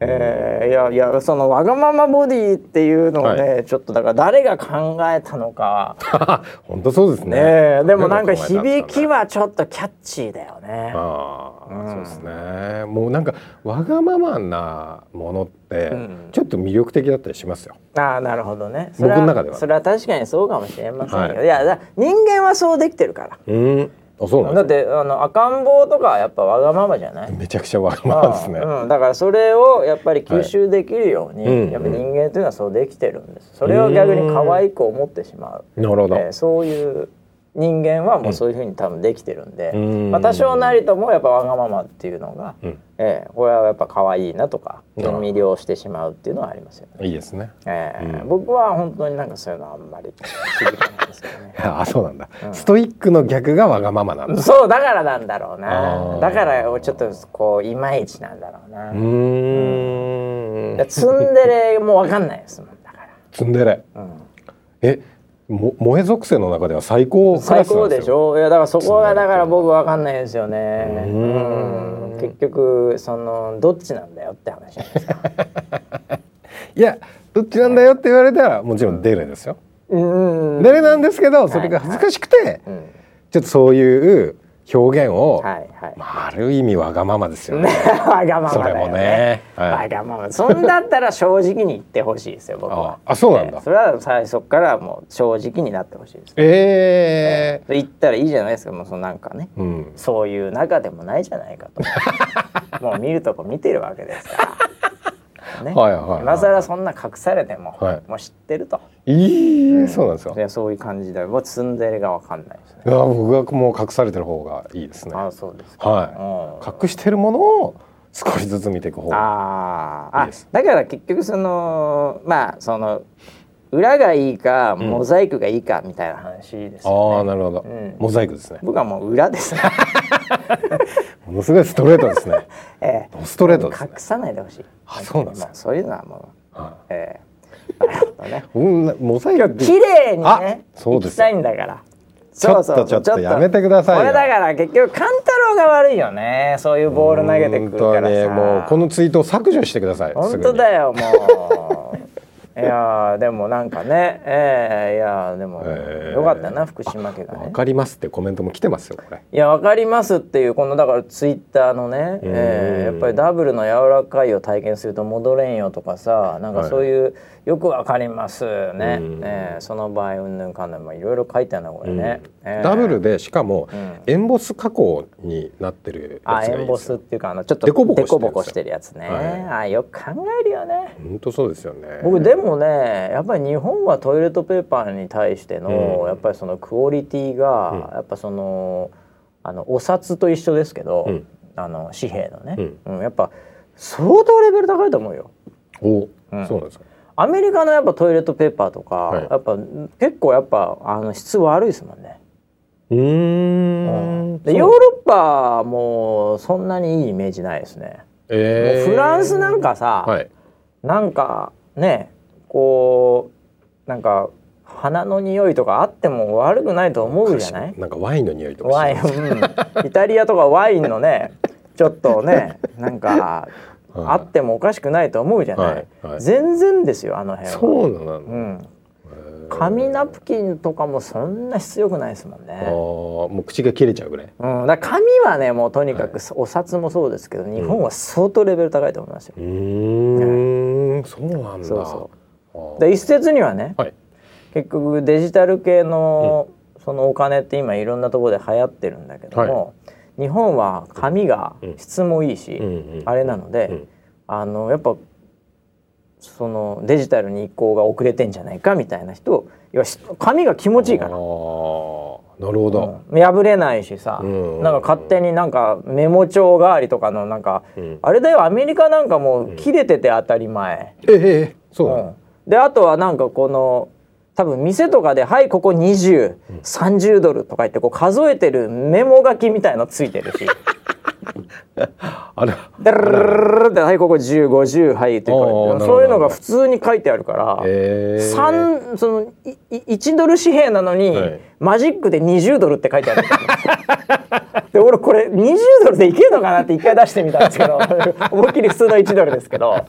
えー、いやいやそのわがままボディっていうのをね、はい、ちょっとだから誰が考えたのか。*laughs* 本当そうですね、ね、でもなんか響きはちょっとキャッチーだよね。ああ、うん、そうですね。もうなんかわがままなものってちょっと魅力的だったりしますよ、うん、ああなるほどね。僕の中では。それは確かにそうかもしれませんよ、はい、いや人間はそうできてるから。うんあそうなんだってあの赤ん坊とかやっぱわがままじゃない？めちゃくちゃわがままですね、うん、だからそれをやっぱり吸収できるように、はい、やっぱ人間というのはそうできてるんです。それを逆に可愛く思ってしまう。なるほど、えー、そういう人間はもうそういうふうに多分できてるんで、うん、まあ、多少なりともやっぱわがままっていうのが、うん、えー、これはやっぱ可愛いなとか魅了してしまうっていうのはありますよね。いいですね。えー、うん、僕は本当になんかそういうのあんまり響かないですけどね。*laughs* あそうなんだ、ストイックの逆がわがままなんだ。そうだからなんだろうな。だからちょっとこういまいちなんだろうな。うん。ツンデレもわかんないですもんだから。ツンデレ。うん、えも萌え属性の中では最高最高でしょ？いやだからそこがだから僕わかんないですよね。うん。結局そのどっちなんだよって話なんですか *laughs* いやどっちなんだよって言われたらもちろんデレですよ、うん、デレなんですけどそれが恥ずかしくて、はいはい。うん、ちょっとそういう表現を、はいはいまあ、ある意味わがままですよね。*laughs* わがままだよね。それもね、はい、わがまま。そんだったら正直に言ってほしいですよ僕は。あ、そうなんだ。それは最初からもう正直になってほしいです、ええー。言ったらいいじゃないですか。もうそのなんかね、うん、そういう中でもないじゃないかと。*laughs* もう見るとこ見てるわけですから。ね、はいはいはい、今更そんな隠されても、はい、もう知ってると。いい、うん、そうなんですか。そういう感じで、もうツンデレがわかんないですね。いや、僕はもう隠されてる方がいいですね。あ、そうですか。はい。隠してるものを少しずつ見ていく方がいいです。あ、だから結局そのまあその。裏がいいか、モザイクがいいかみたいな話ですよね。ああ、なるほど、うん、モザイクですね。僕はもう裏ですね。ものすごいストレートですね。*laughs* ええ、ストレート、ね、隠さないでほしい。あ、そうなんですか。そういうのはもう、はええなるほどね。*laughs* うん、モザイク綺麗にね、そうです。したいんだから。ちょっとちょっとやめてくださいこれだから結局勘太郎が悪いよねそういうボール投げてくるからさもうこのツイートを削除してください本当だよもう *laughs* いやでもなんかね、えー、いやでも、えー、よかったな福島家がね。わかりますってコメントも来てますよこれ。いやわかりますっていうこのだからツイッターのね、えー、やっぱりダブルの柔らかいを体験すると戻れんよとかさなんかそういう、はいよくわかりますね、うん、えー、その場合うんぬんかんぬんもいろいろ書いてあるなこれね、うん。えー、ダブルでしかも、エンボス加工になってるやつがいいあエンボスっていうかあのちょっとデコボコしてるやつ。ね、はい、あよく考えるよね。本当そうですよね。僕でもねやっぱり日本はトイレットペーパーに対しての、やっぱりそのクオリティが、やっぱそのあのお札と一緒ですけど、あの紙幣のね、うん。やっぱ相当レベル高いと思うよ。お、そうなんですか。アメリカのやっぱトイレットペーパーとか、はい、やっぱ結構やっぱあの質悪いですもんね。うん。うん。でヨーロッパもそんなにいいイメージないですね。えー、フランスなんかさ、はい、なんかねこうなんか花の匂いとかあっても悪くないと思うじゃない？なんかワインの匂いとかワイン、うん、イタリアとかワインのねちょっとね *laughs* なんかあってもおかしくないと思うじゃない、はいはい、全然ですよあの辺は。そうなの、うん。紙ナプキンとかもそんな必要くないですもんね。もう口が切れちゃうぐらい？うん、だ紙はねもうとにかく、お札もそうですけど、日本は相当レベル高いと思いますよ。うん、そうなんだ。そうそう。で一説にはね、はい、結局デジタル系のそのお金って今いろんなところで流行ってるんだけども、はい、日本は紙が質もいいし、あれなので、あのやっぱそのデジタルに移行が遅れてんじゃないかみたいな人要は紙が気持ちいいから。なるほど、うん、破れないしさ、うん。なんか勝手になんかメモ帳代わりとかのなんか、うん、あれだよアメリカなんかもう切れてて当たり前、うん、ええそう、うん、であとはなんかこの多分店とかで「はいここ2030ドル」とか言ってこう数えてるメモ書きみたいのついてるし。*laughs* あれ？ダルルルルってはいここ1050はいってそういうのが普通に書いてあるから、えー、その1ドル紙幣なのに、はい、マジックで20ドルって書いてあるで俺これ20ドルでいけるのかなって一回出してみたんですけど思いっきり普通の1ドルですけど、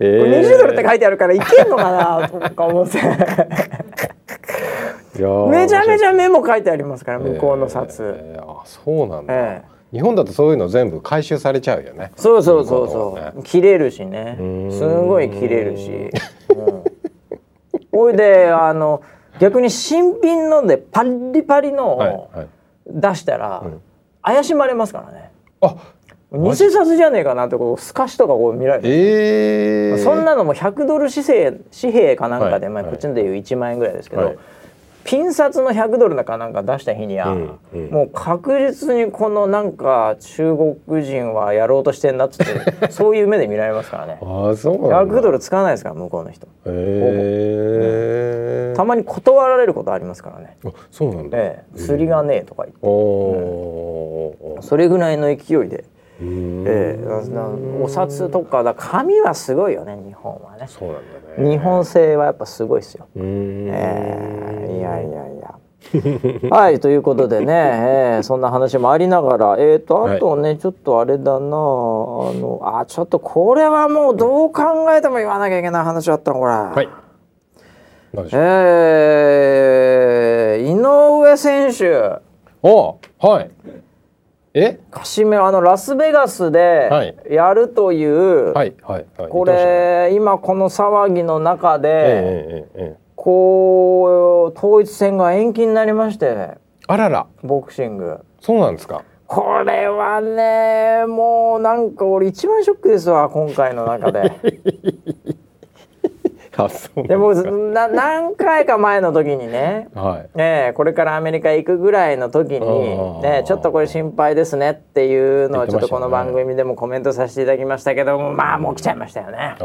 えー、20ドルって書いてあるからいけるのかなとか思ってめちゃめちゃメモ書いてありますから向こうの札、えー、あそうなんだ、えー日本だとそういうの全部回収されちゃうよね。そうそうそうそう、ね、切れるしね。すごい切れるし、ほ、うん、いであの逆に新品のでパリパリのを出したら、怪しまれますからね。あ偽札じゃねえかなってこう透かしとかこう見られて、えー、そんなのも100ドル紙幣紙幣かなんかで、はい、まあ、こっちのでいう1万円ぐらいですけど、はい。ピン札の100ドルだかなんか出した日には、うんうん、もう確実にこのなんか中国人はやろうとしてんなっつって *laughs* そういう目で見られますからね。あそうなん100ドル使わないですから向こうの人。へえ、うん、たまに断られることありますからね。あそうなんだ、ええ、釣りがねえとか言って、うん、それぐらいの勢いでえー、お札とかだ紙はすごいよね日本はね。そうなんだね。日本製はやっぱすごいですよ、えー、いやいやいや。*laughs* はいということでね、えー、そんな話もありながらえっ、ー、とあとね、はい、ちょっとあれだなあのあちょっとこれはもうどう考えても言わなきゃいけない話だったのこれ。はい。えー、井上選手。おはい。え？カシメロあのラスベガスでやるという、はいはいはい、これ今この騒ぎの中で、えええ、こう統一戦が延期になりましてあらら。ボクシング。そうなんですか？これはねもうなんか俺一番ショックですわ今回の中で *laughs* でもな何回か前の時にね、はい、ねこれからアメリカ行くぐらいの時に、ね、ちょっとこれ心配ですねっていうのをちょっとこの番組でもコメントさせていただきましたけどもまあもう来ちゃいましたよね。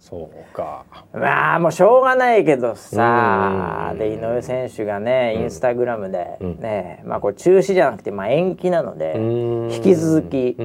そうか。まあもうしょうがないけどさで井上選手がねインスタグラムでね、まあこれ中止じゃなくてまあ延期なので引き続き、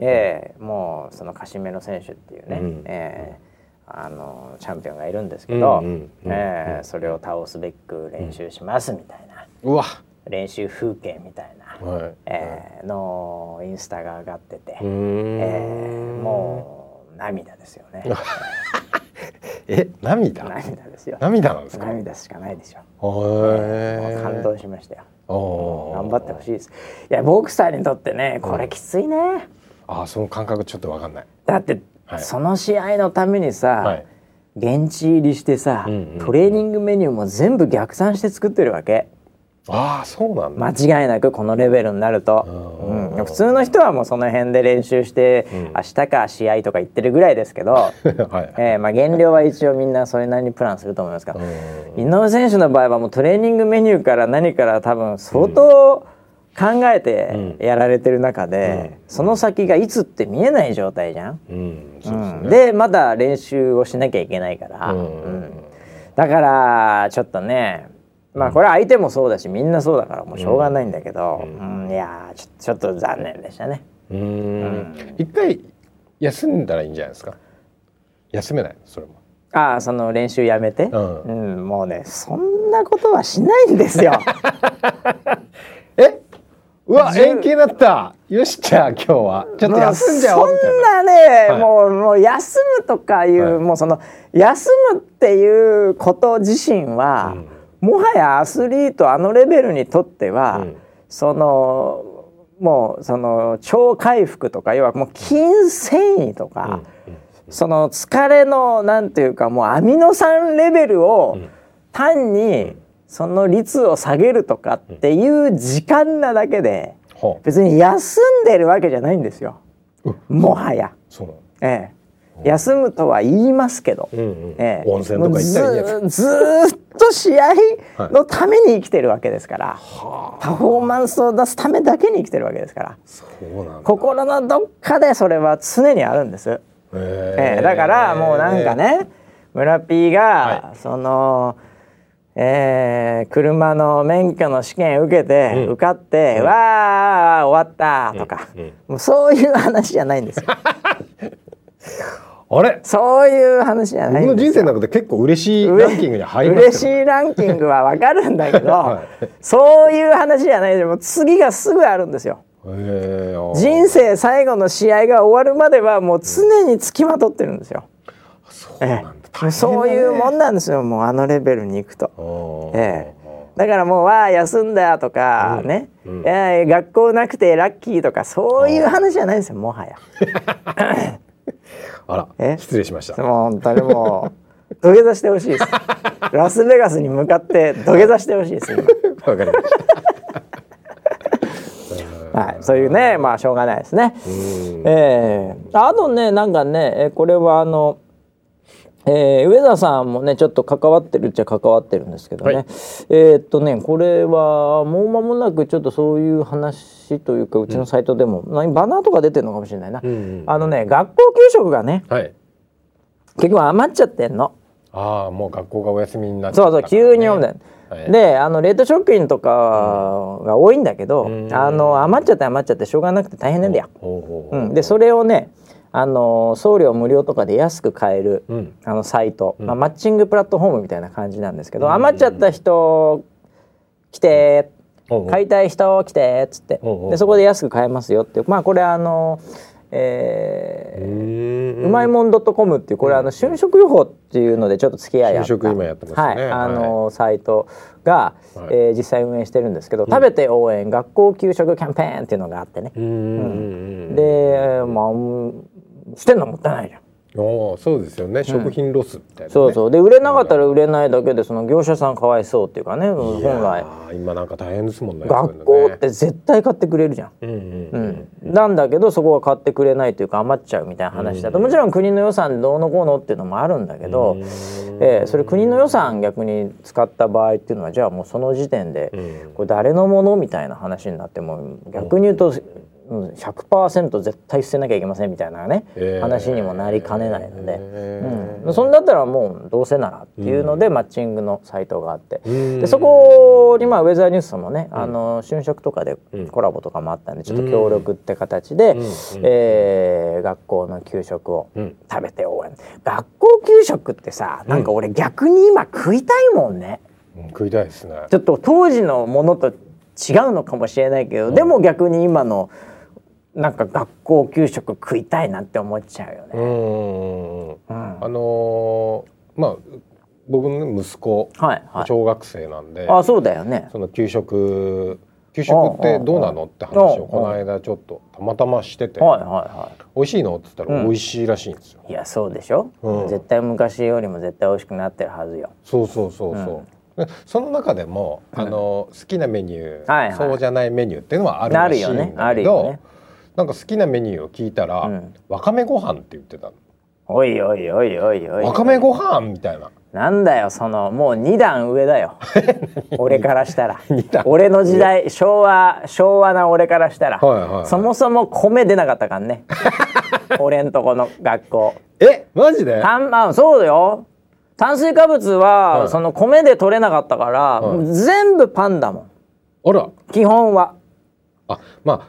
えー、もうそのカシメロ選手っていうね、えーあのチャンピオンがいるんですけど、えそれを倒すべく練習しますみたいな、うわ。練習風景みたいな、はい、えー、のインスタが上がってて、えー、もう涙ですよね。*laughs* え涙？涙ですよ。涙なんですか？涙しかないでしょ。えー、感動しましたよ。頑張ってほしいです。いやボクサーにとってねこれきついね、うん、あその感覚ちょっとわかんない。だってその試合のためにさ、はい、現地入りしてさ、トレーニングメニューも全部逆算して作ってるわけ。ああそうなんだ。間違いなくこのレベルになると、うん、普通の人はもうその辺で練習して、うん、明日か試合とか言ってるぐらいですけど、*laughs* はい、えー、まあ、減量は一応みんなそれなりにプランすると思いますが、井上選手の場合はもうトレーニングメニューから何から多分相当、うん考えてやられてる中で、うん、その先がいつって見えない状態じゃん。うん。で、ね。で、まだ練習をしなきゃいけないから、だからちょっとねまあこれは相手もそうだしみんなそうだからもうしょうがないんだけど、うん。いやちょちょっと残念でしたね。うん。一回休んだらいいんじゃないですか？休めない？それも。ああその練習やめて、うん、うん、もうねそんなことはしないんですよ。*laughs* え？うわ延期になった。よしじゃあ今日は。ちょっと休んじゃおうそんなね、はい、もうもう休むとかいう、はい、もうその休むっていうこと自身は、うん、もはやアスリートあのレベルにとっては、うん、そのもうその超回復とか要はもう筋繊維とか、うん、その疲れのなんていうかもうアミノ酸レベルを単にその率を下げるとかっていう時間なだけで、別に休んでるわけじゃないんですよ、もはや。ええ。休むとは言いますけど、うんうん、ええ、温泉とか行っずっと試合のために生きてるわけですから、はい、パフォーマンスを出すためだけに生きてるわけですから。心のどっかでそれは常にあるんです。ええ、だからもうなんかね村 P が、はい、その。えー、車の免許の試験受けて、うん、受かって、うん、わあ終わったとか、うん、もうそういう話じゃないんですよ。*laughs* あれ？そういう話じゃない僕の人生の中で結構嬉しいランキングに入ります嬉しいランキングはわかるんだけど、はい、そういう話じゃないでも次がすぐあるんですよ。人生最後の試合が終わるまではもう常につきまとってるんですよ。そうなんだ、ええ、そういうもんなんですよもうあのレベルに行くと。ええ。だからもう「わあ休んだ」とか、うん、ね、うん、学校なくてラッキー」とかそういう話じゃないですよもはや。*laughs* あら失礼しました。もう本当にもう土下座してほしいです。*laughs* ラスベガスに向かって土下座してほしいです *laughs* わかりました。はい、そういうねまあしょうがないですね。えー、あとねなんかねこれはあのえー、上田さんもねちょっと関わってるっちゃ関わってるんですけどね、はい、えー、っとねこれはもう間もなくちょっとそういう話というかうちのサイトでも、うん、バナーとか出てるのかもしれないな、うんうん、あのね学校給食がね、はい、結局余っちゃってんの。ああもう学校がお休みになっちゃった、ね、そうそう急に読んで、はい、であの冷凍食品とかが多いんだけど、うん、あの余っちゃって余っちゃってしょうがなくて大変なんだよ。うん、でそれをねあの送料無料とかで安く買える、うん、あのサイト、まあ、マッチングプラットフォームみたいな感じなんですけど、余っちゃった人来て買いたい人来てっつってでそこで安く買えますよっていうまあこれあのえー、うまいもんドットコムっていうこれあの春食予報っていうのでちょっと付き合いあった。今やってますね、はい、あの、サイトが、はい、えー、実際運営してるんですけど、食べて応援学校給食キャンペーンっていうのがあってね、うん、でまあ捨てるのもったいないじゃん。あそうですよね、食品ロスみたいな、ね、そうそう。で売れなかったら売れないだけでその業者さんかわいそうっていうかね本来。今なんか大変ですもんね学校って絶対買ってくれるじゃん,、うんなんだけどそこは買ってくれないというか余っちゃうみたいな話だと、もちろん国の予算どうのこうのっていうのもあるんだけど、えー、それ国の予算逆に使った場合っていうのはじゃあもうその時点でこれ誰のものみたいな話になっても逆に言うとうん、100%絶対捨てなきゃいけませんみたいなね、えー、話にもなりかねないので、えー、うん、そんだったらもうどうせならっていうので、うん、マッチングのサイトがあって、でそこにまあウェザーニュースもね、うん、あの春食とかでコラボとかもあったんでちょっと協力って形で、うん、えー、学校の給食を食べて応援、学校給食ってさなんか俺逆に今食いたいもんね。食いたいですね。ちょっと当時のものと違うのかもしれないけど、でも逆に今のなんか学校給食食いたいなって思っちゃうよね。うん、あのー、まあ僕の息子、はいはい、小学生なんで、あそうだよね。その給食給食ってどうなのって話をこの間ちょっとたまたましてて、はいはいはい、美味しいのって言ったら美味しいらしいんですよ。うん、いやそうでしょ、うん、絶対昔よりも絶対美味しくなってるはずよ。そうそうそうそう。うん。その中でも、あの好きなメニュー、はいはい、そうじゃないメニューっていうのはあるらしいんだけど、ね、あるよね。なんか好きなメニューを聞いたら、うん、わかめご飯って言ってたの。おいおいおいおいおい。わかめご飯みたいな。なんだよそのもう二段上だよ。*laughs* 俺からしたら。*laughs* 俺の時代昭和昭和な俺からしたら、はいはいはい、そもそも米出なかったからね。*laughs* 俺んとこの学校。えマジで？たん、まあ、そうだよ。炭水化物は、はい、その米で取れなかったから、はい、全部パンだもん。あら。基本は。あまあ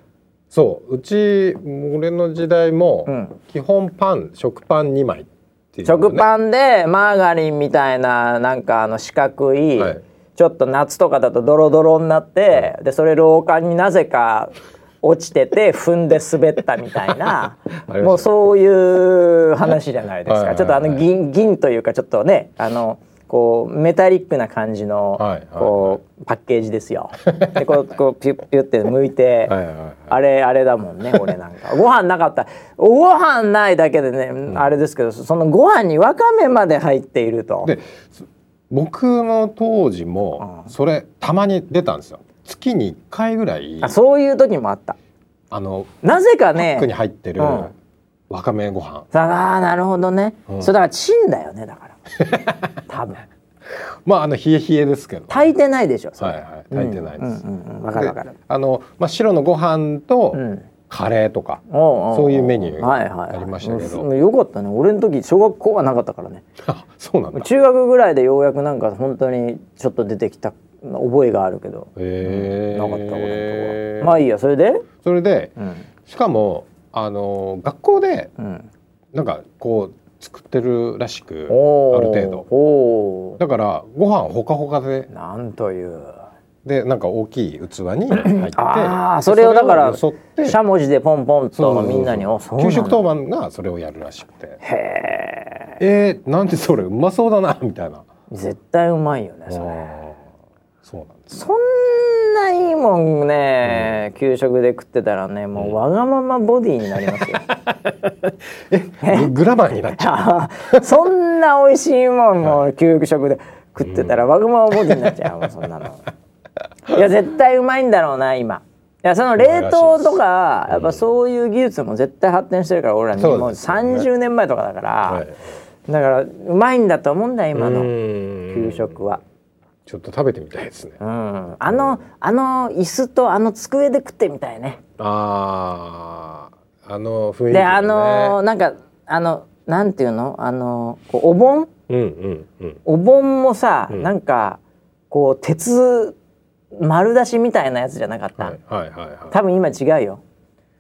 そう。うち俺の時代も基本パン、食パン2枚っていう、ね、食パンでマーガリンみたいななんかあの四角い、はい、ちょっと夏とかだとドロドロになって、はい、でそれ廊下になぜか落ちてて *laughs* 踏んで滑ったみたいなもうそういう話じゃないですか、はいはいはい、ちょっとあの銀銀というかちょっとねあの。こうメタリックな感じの、こうパッケージですよ。でこうこうピュッピュッて剥いてあれあれだもんね俺なんか。ご飯なかった。ご飯ないだけでね、うん、あれですけどそのご飯にわかめまで入っていると。で僕の当時もそれたまに出たんですよ。月に1回ぐらいあそういう時もあった。あのなぜかねパックに入ってる、わかめご飯。ああなるほどね、うん、それだからチンだよねだから *laughs* 多分。まああの冷え冷えですけど。炊いてないでしょはいはい炊いてないです。わ、かるわかる。あのまあ白のご飯と、うん。カレーとかそういうメニューありましたけど、よかったね。俺の時小学校はなかったからね。*laughs* そうなんだ。中学ぐらいでようやくなんか本当にちょっと出てきた覚えがあるけど、えー、なかった俺のとこはまあいいやそれで？それで、うん、しかもあの学校で、うん、なんかこう作ってるらしくある程度。だからご飯ほかほかで。なんという。でなんか大きい器に入って *clears throat* ああそれをだからしゃもじでポンポンとみんなに給食当番がそれをやるらしくて。へえー、なんでそれうまそうだなみたいな。絶対うまいよねそれそうなんです。そんないいもんね、うん、給食で食ってたらねもうわがままボディになりますよ。*laughs* えグラマーになっちゃう。*laughs* そんな美味しいもんもう給食で食ってたらわがままボディになっちゃうもう *laughs* そんなの。いや絶対うまいんだろうな今。いやその冷凍とかやっぱそういう技術も絶対発展してるから俺らに。もう30年前とかだから、だからうまいんだと思うんだ今の。給食は。ちょっと食べてみたいですね。うん、あの、あの椅子とあの机で食ってみたいね。ああ、あの雰囲気、ね、で、あのなんかあのなんていうの、あのお盆、うんうんうん、お盆もさ、うん、なんかこう鉄丸出しみたいなやつじゃなかった、はいはいはい、多分今違うよ、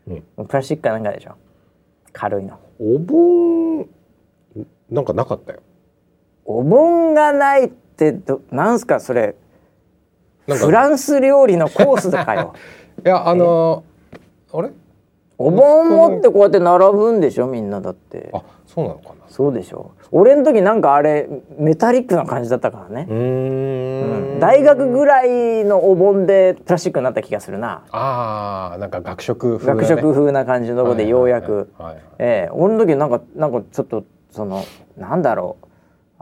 うん、プラスチックかなんかでしょ？軽いの。お盆なんかなかったよ。お盆がないってどなんすかそれ。フランス料理のコースだかよ。*laughs* いやあのー、あれ？お盆持ってこうやって並ぶんでしょみんなだって。あそうなのかな。そうでしょ。俺の時なんかあれメタリックな感じだったからね。うん。大学ぐらいのお盆でプラスチックになった気がするな。あーなんか学食風、ね、学食風な感じのとこでようやく、ええ。俺の時なんかなんかちょっとそのなんだろう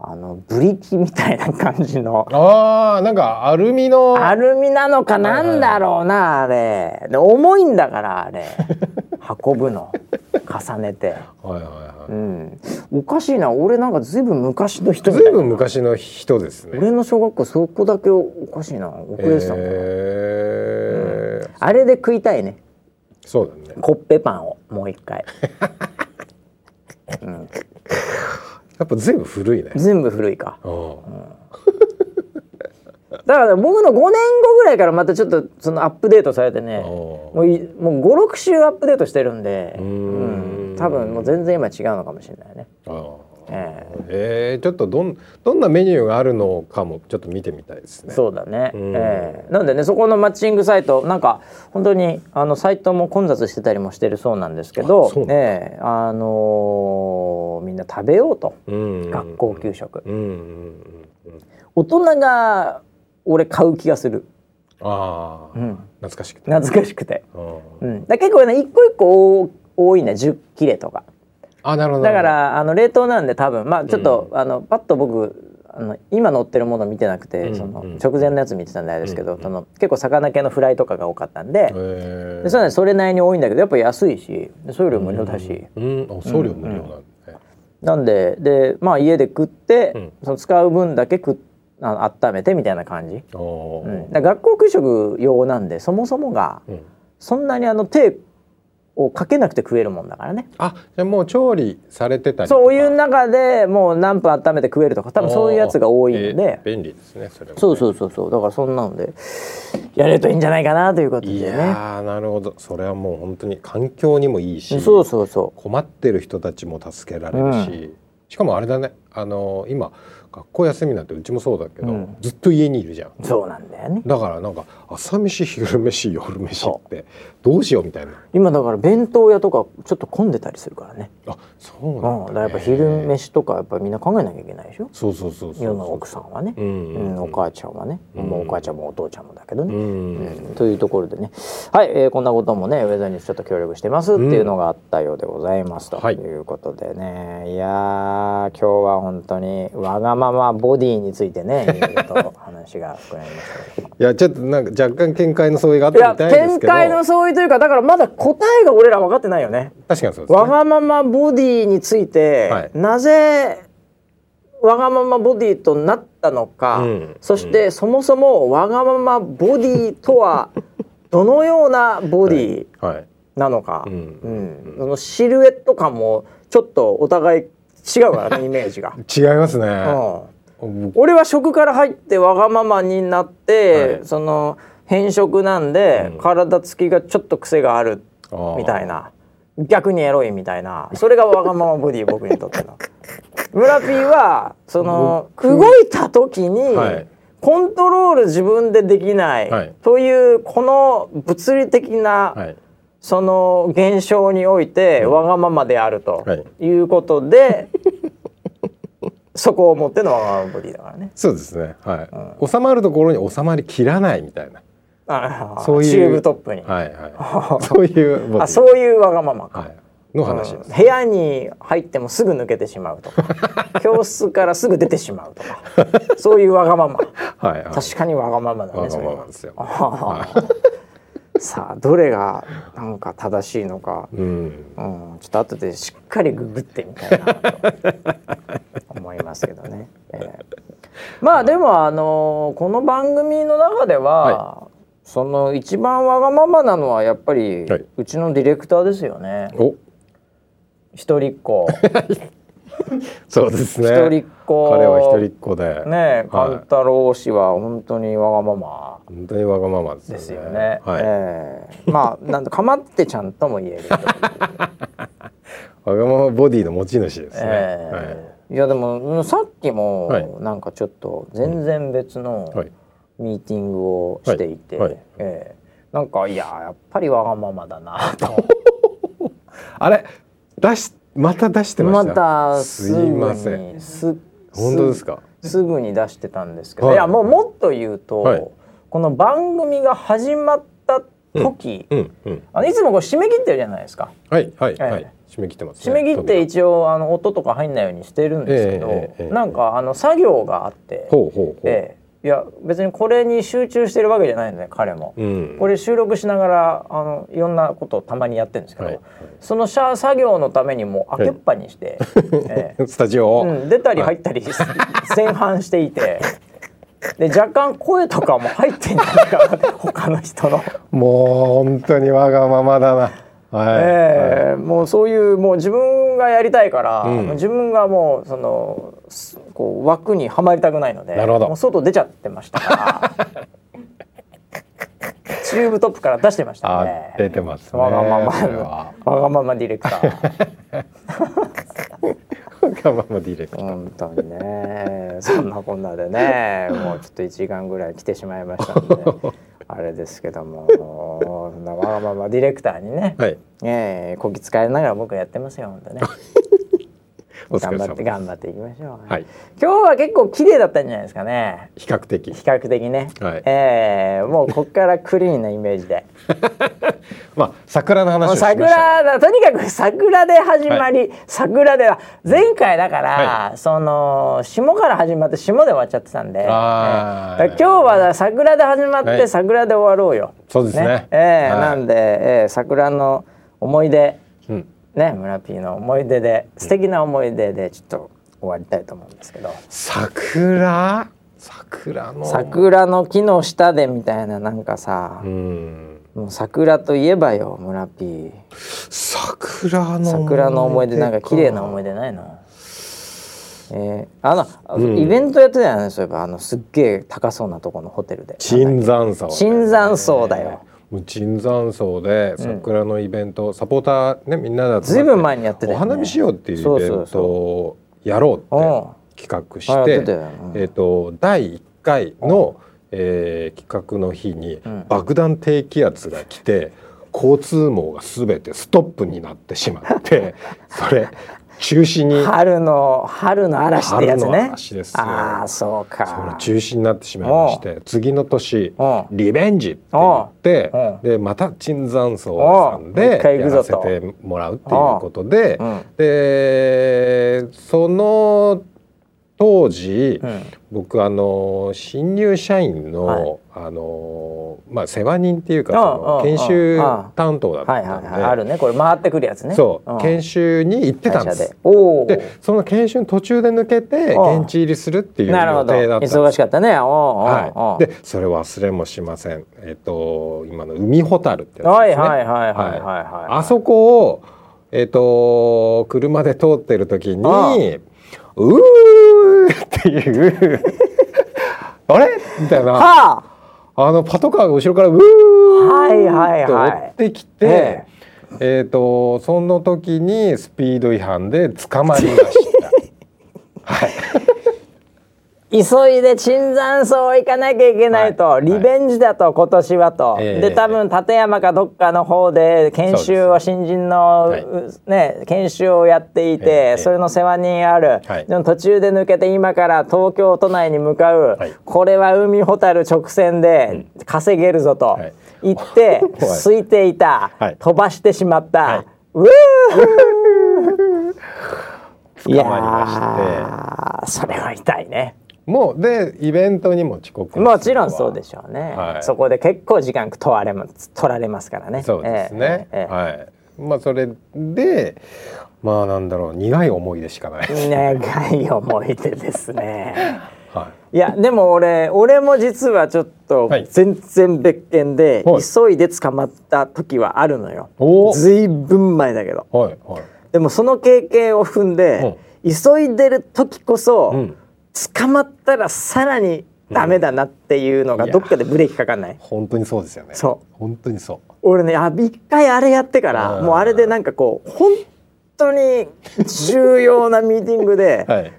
あのブリキみたいな感じの。あーなんかアルミの。アルミなのかなんだろうな、あれ。重いんだからあれ。*laughs* 運ぶの。重ねて。はいはいはい、うん、おかしいな。俺なんかずいぶん昔の人ずいぶん昔の人ですね。俺の小学校そこだけおかしいな。遅れてたん。だ、えー。うん、あれで食いたいね。そうだね。コッペパンをもう一回、*laughs* うん、やっぱ全部古いね。全部古いか、うん。だから僕の5年後ぐらいからまたちょっとそのアップデートされてねもうもう56週アップデートしてるんでうん、多分もう全然今違うのかもしれないね。えー、えー、ちょっとどんどんなメニューがあるのかもちょっと見てみたいですね。そうだね。えー、なんでねそこのマッチングサイトなんか本当にあのサイトも混雑してたりもしてるそうなんですけど、あえー、あのー、みんな食べようと、学校給食、大人が俺買う気がする。ああ、うん、懐かしくて。懐かしくて。うん、だ結構ね一個一個多いね10切れとか。あなるほどだからあの冷凍なんで多分。まあちょっと、うん、あのパッと僕あの今乗ってるもの見てなくて、うん、その直前のやつ見てたんであれですけど、うん、その結構魚系のフライとかが多かったんででそれそれなりに多いんだけどやっぱ安いし送料無料だし、うん、送料無料なんで、なんででまあ家で食って、その使う分だけ食あ温めてみたいな感じ、うん、学校給食用なんでそもそもが、そんなにあの手をかけなくて食えるもんだからね。あじゃもう調理されてたりそういう中でもう何分温めて食えるとか多分そういうやつが多いんで、えー、便利ですねそれは、ね、そうそうそうそう。だからそんなのでやれるといいんじゃないかなということでね。いやなるほど。それはもう本当に環境にもいいしそうそうそう。困ってる人たちも助けられるし、うん、しかもあれだね。あの今学校休みなんてうちもそうだけど、うん、ずっと家にいるじゃん。そうなんだよね。だからなんか朝飯昼飯夜飯ってどうしようみたいな。今だから弁当屋とかちょっと混んでたりするからね。あそうなんだ、ね、だからやっぱ昼飯とかやっぱみんな考えなきゃいけないでしょ？そうそうそう世の奥さんはね、うん、うん、お母ちゃんはね、うん、もうお母ちゃんもお父ちゃんもだけどね、うん。というところでね。はい、えー、こんなこともねウェザーニュースちょっと協力してます。っていうのがあったようでございます。とい。うことでね、はい、いや今日は本当にわがまままボディについてね *laughs* いろいろと話が膨らみましたいやちょっとなんか若干見解の相違があったみたいですけど。見解の相違というかだからまだ答えが俺ら分かってないよね。確かにそうです、ね、わがままボディについて、はい、なぜわがままボディとなったのか、うん、そして、うん、そもそもわがままボディとは *laughs* どのようなボディなのか、そのシルエット感もちょっとお互い違うからねイメージが。*laughs* 違いますね、うん、俺は食から入ってわがままになって、はい、その変色なんで、体つきがちょっと癖があるみたいな。逆にエロいみたいな。それがわがままボディ僕にとっての。*laughs* 村 P はその動いた時に、はい。コントロール自分でできない、はい、というこの物理的な、はい、その現象においてわがままであるとい。うことで、はい、そこを持ってのわがままボディだからね。そうですね。はい。うん、収まるところに収まりきらないみたいな。あそういう。チューブトップに。はいはい。そういう *laughs* あそういうわがままか。はい。の話、うん、部屋に入ってもすぐ抜けてしまうとか。*laughs* 教室からすぐ出てしまうとか。そういうわがまま。はい、はい、確かにわがままだねわがままですよ、さあどれがなんか正しいのか、うん、うん、ちょっと後でしっかりググってみたいなと思いますけどね、えー、まあでもあのー、この番組の中では、はい、その一番わがままなのはやっぱり、はい、うちのディレクターですよね。お。一人っ子 *laughs* *laughs* そうですね。一人っ子。彼は一人っ子で。ね勘太郎氏は本当にわがまま。本当にわがままですよね。はい、え。ー、まあなんとかまってちゃんとも言える *laughs* わがままボディの持ち主ですね、えー、はい、いやでもさっきもなんかちょっと全然別のミーティングをしていて、はえー、なんかいややっぱりわがままだなと。*laughs* あれ出しまた出してましたまたすいません本当ですか？すぐに出してたんですけど、はい、いやもうもっと言うと、はい、この番組が始まった時、うんうんうん、あのいつもこう締め切ってるじゃないですか。はいはい、はい、締め切ってます、ね、締め切って一応あの音とか入んないようにしてるんですけど、えーえー、なんかあの作業があってほうほうほう、えーいや別にこれに集中してるわけじゃないのね彼も、うん、これ収録しながらあのいろんなことをたまにやってるんですけど、はい、その作業のためにも開けっぱにして、はいえー、スタジオを、うん、出たり入ったり、はい、前半していて。で若干声とかも入ってんじゃないかな *laughs* 他の人の。もう本当にわがままだな。はい、えー、もうそういうもう自分がやりたいから、うん、自分がもうそのこう枠にはまりたくないのでなるほど。もう外出ちゃってましたから。*laughs* チューブトップから出してましたね出てます、ね、わがままわ。がままディレクター。*laughs* わがままディレクター。本当にね。そんなこんなでねもうちょっと1時間ぐらい来てしまいましたので *laughs* あれですけどもわがままディレクターにね、はい、えー、こき使いながら僕やってますよ本当ね。*laughs* 頑張って頑張っていきましょう、はい、今日は結構綺麗だったんじゃないですかね。比較的。比較的ね、はい、えー、もうこっからクリーンなイメージで。*laughs* まあ桜の話を桜だとにかく桜で始まり、はい、桜で前回だから、はい、その霜から始まって霜で終わっちゃってたんで、えー、今日は桜で始まって桜で終わろうよ、そうですね。ね、えーなんで、えー、桜の思い出、うんね村 P の思い出で素敵な思い出でちょっと終わりたいと思うんですけど。桜？桜の。桜の木の下でみたいななんかさ、うん、もう桜といえばよ村 P 桜の。桜の思い出なんか綺麗な思い出ないの？えー、あの、うん、イベントやってたよねそういえばあのすっげえ高そうなとこのホテルで。椿山荘、椿山荘だよ椿山荘で桜のイベント、うん、サポーターねみんなだずいぶん前にやってた、ね、お花見しようっていうイベントをやろうって企画して、うん、えっ、ー、と第1回の、えー、企画の日に爆弾低気圧が来て、交通網がすべてストップになってしまって *laughs* それ中止に。春の春の嵐ってやつね。ああそうか。中止になってしまいまして次の年リベンジって言ってでまた椿山荘さんでやらせてもらうっていうことででその当時、うん、僕あの新入社員の、はい、あのまあ世話人っていうかその研修担当だったんで、はいはい、あるねこれ回ってくるやつね。そう研修に行ってたんです。で。でその研修の途中で抜けて現地入りするっていう予定だった忙しかったね。はい、でそれ忘れもしません。えっと今の海ホタルってやつですね。はいはいはいはいはい、はい、あそこをえっと車で通ってる時にうーっていう。*laughs* あれ？みたいな、はあ、あのパトカーが後ろからうーって追ってきて、はいはいはい、えっ、ー、とその時にスピード違反で捕まりました。*laughs* はい急いで椿山荘行かなきゃいけないと、はい、リベンジだと、今年はと、えー、で多分立山かどっかの方で研修を新人の、はい、ね研修をやっていて、えー、それの世話人ある、はい、でも途中で抜けて今から東京都内に向かう、これは海ほたる直線で稼げるぞと言って、*laughs* 空いていた、飛ばしてしまった、うー捕 *laughs* まりまして。それは痛いね。もうでイベントにも遅刻もちろんそうでしょうね、はい、そこで結構時間問われます取られますからね。そうですね、えーえー、はい。まあそれでまあなんだろう苦い思い出しかない。苦い思い出ですね。*laughs* はい、いやでも俺俺も実はちょっと全然別件で、はい、急いで捕まった時はあるのよ。ずいぶん前だけど、はいはい、でもその経験を踏んで、うん、急いでる時こそ、うん捕まったらさらにダメだなっていうのがどっかでブレーキかかんない、本当にそうですよね。そう。本当にそう。俺ねあ一回あれやってからもうあれでなんかこう本当に重要なミーティングで、はい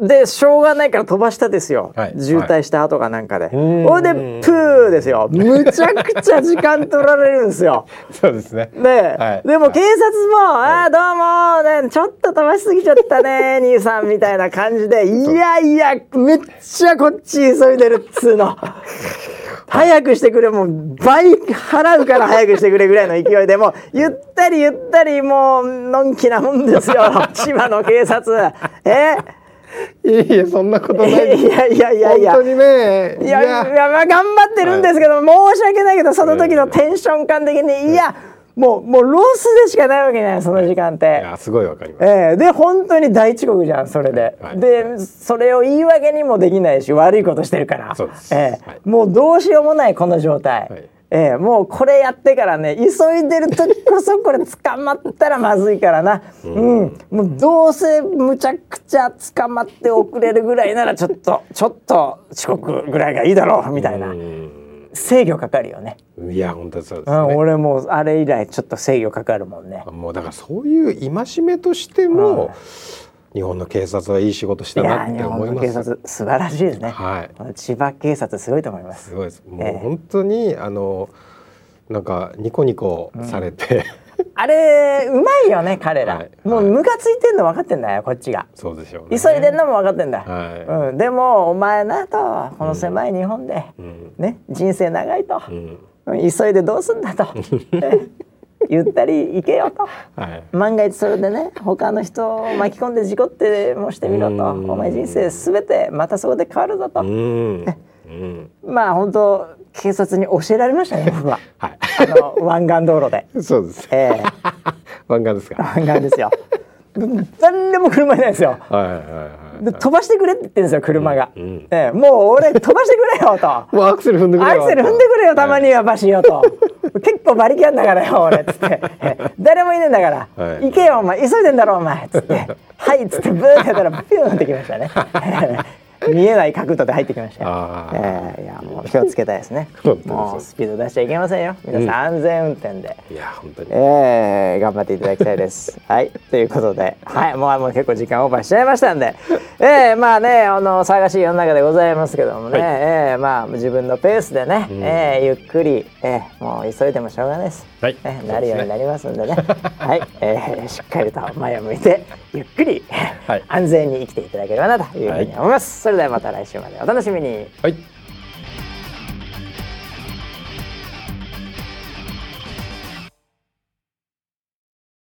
でしょうがないから飛ばしたですよ、はい、渋滞した後かなんかで、はい、ほいでプーですよ。むちゃくちゃ時間取られるんですよ。*laughs* そうですね。で、はい、でも警察も「ああどうも、ね、ちょっと飛ばしすぎちゃったね兄さん」みたいな感じで「*laughs* いやいやめっちゃこっち急いでる」っつうの。*laughs* 早くしてくれ。もう倍払うから早くしてくれぐらいの勢いでもゆったりゆったりもうのんきなもんですよ。千葉の警察。え？いやいやそんなことないいやいやいやいや本当にね。いやいや。まあ頑張ってるんですけど、はい、申し訳ないけどその時のテンション感的にいやもうもうロスでしかないわけないその時間って。いやすごいわかります。えー、で本当に大遅刻じゃんそれで、はい、でそれを言い訳にもできないし悪いことしてるから。そうです。えもうどうしようもないこの状態。はいえー、もうこれやってからね急いでる時こそこれ捕まったらまずいからな、うん、うん、もうどうせむちゃくちゃ捕まって遅れるぐらいならちょっとちょっと遅刻ぐらいがいいだろうみたいな。制御かかるよね。いや本当そうです、ね、うん、俺もあれ以来ちょっと制御かかるもんね。もうだからそういう戒めとしても、うん日本の警察はいい仕事したなって思います。警察素晴らしいですね。はい。千葉警察すごいと思います。すごいです。もう本当に、えー、あのなんかニコニコされて、うん、あれうまいよね彼ら、はい、もうムカついてんの分かってんだよこっちが。そうでしょう、ね、急いでんのも分かってんだ、はい、うん、でもお前なとこの狭い日本で、うん、ね人生長いと、うん、急いでどうすんだと *laughs* ゆったり行けよと、はい、万が一それでね他の人を巻き込んで事故ってもしてみろとお前人生すべてまたそこで変わるぞと。まあ本当警察に教えられましたね僕は。はい。あの湾岸道路で。*laughs* そうです。ええー、湾岸ですか。湾岸ですよ。*laughs* 誰でも車いないですよ。はいはいはい。で飛ばしてくれって言ってるんですよ車が。うんうん、ええ、もう俺飛ばしてくれよと。もうアクセル踏んでくれよ。アクセル踏んでくれよたまにはバシよと。*laughs* 結構馬力あんだからよ俺っつって。誰もいねえんだから。はい、行けよお前急いでんだろお前っつって。はいっつってブーってやったらピューンってきましたね。*laughs* 見えない角度で入ってきましたよ。えー、いやもう気をつけたいですね。*laughs* もうスピード出しちゃいけませんよ。皆さん安全運転で。いや本当に。えー、頑張っていただきたいです。*laughs* はいということで、はいもうもう結構時間オーバーしちゃいましたんで、えー、まあねあの騒がしい世の中でございますけどもね、はい、えー、まあ自分のペースでね、うん、えー、ゆっくり、えー、もう急いでもしょうがないです。はい。えー、なるようになりますんでね。はい、えー、しっかりと前を向いてゆっくり、はい、安全に生きていただければなというふうに思います。はい、それではまた来週までお楽しみに。はい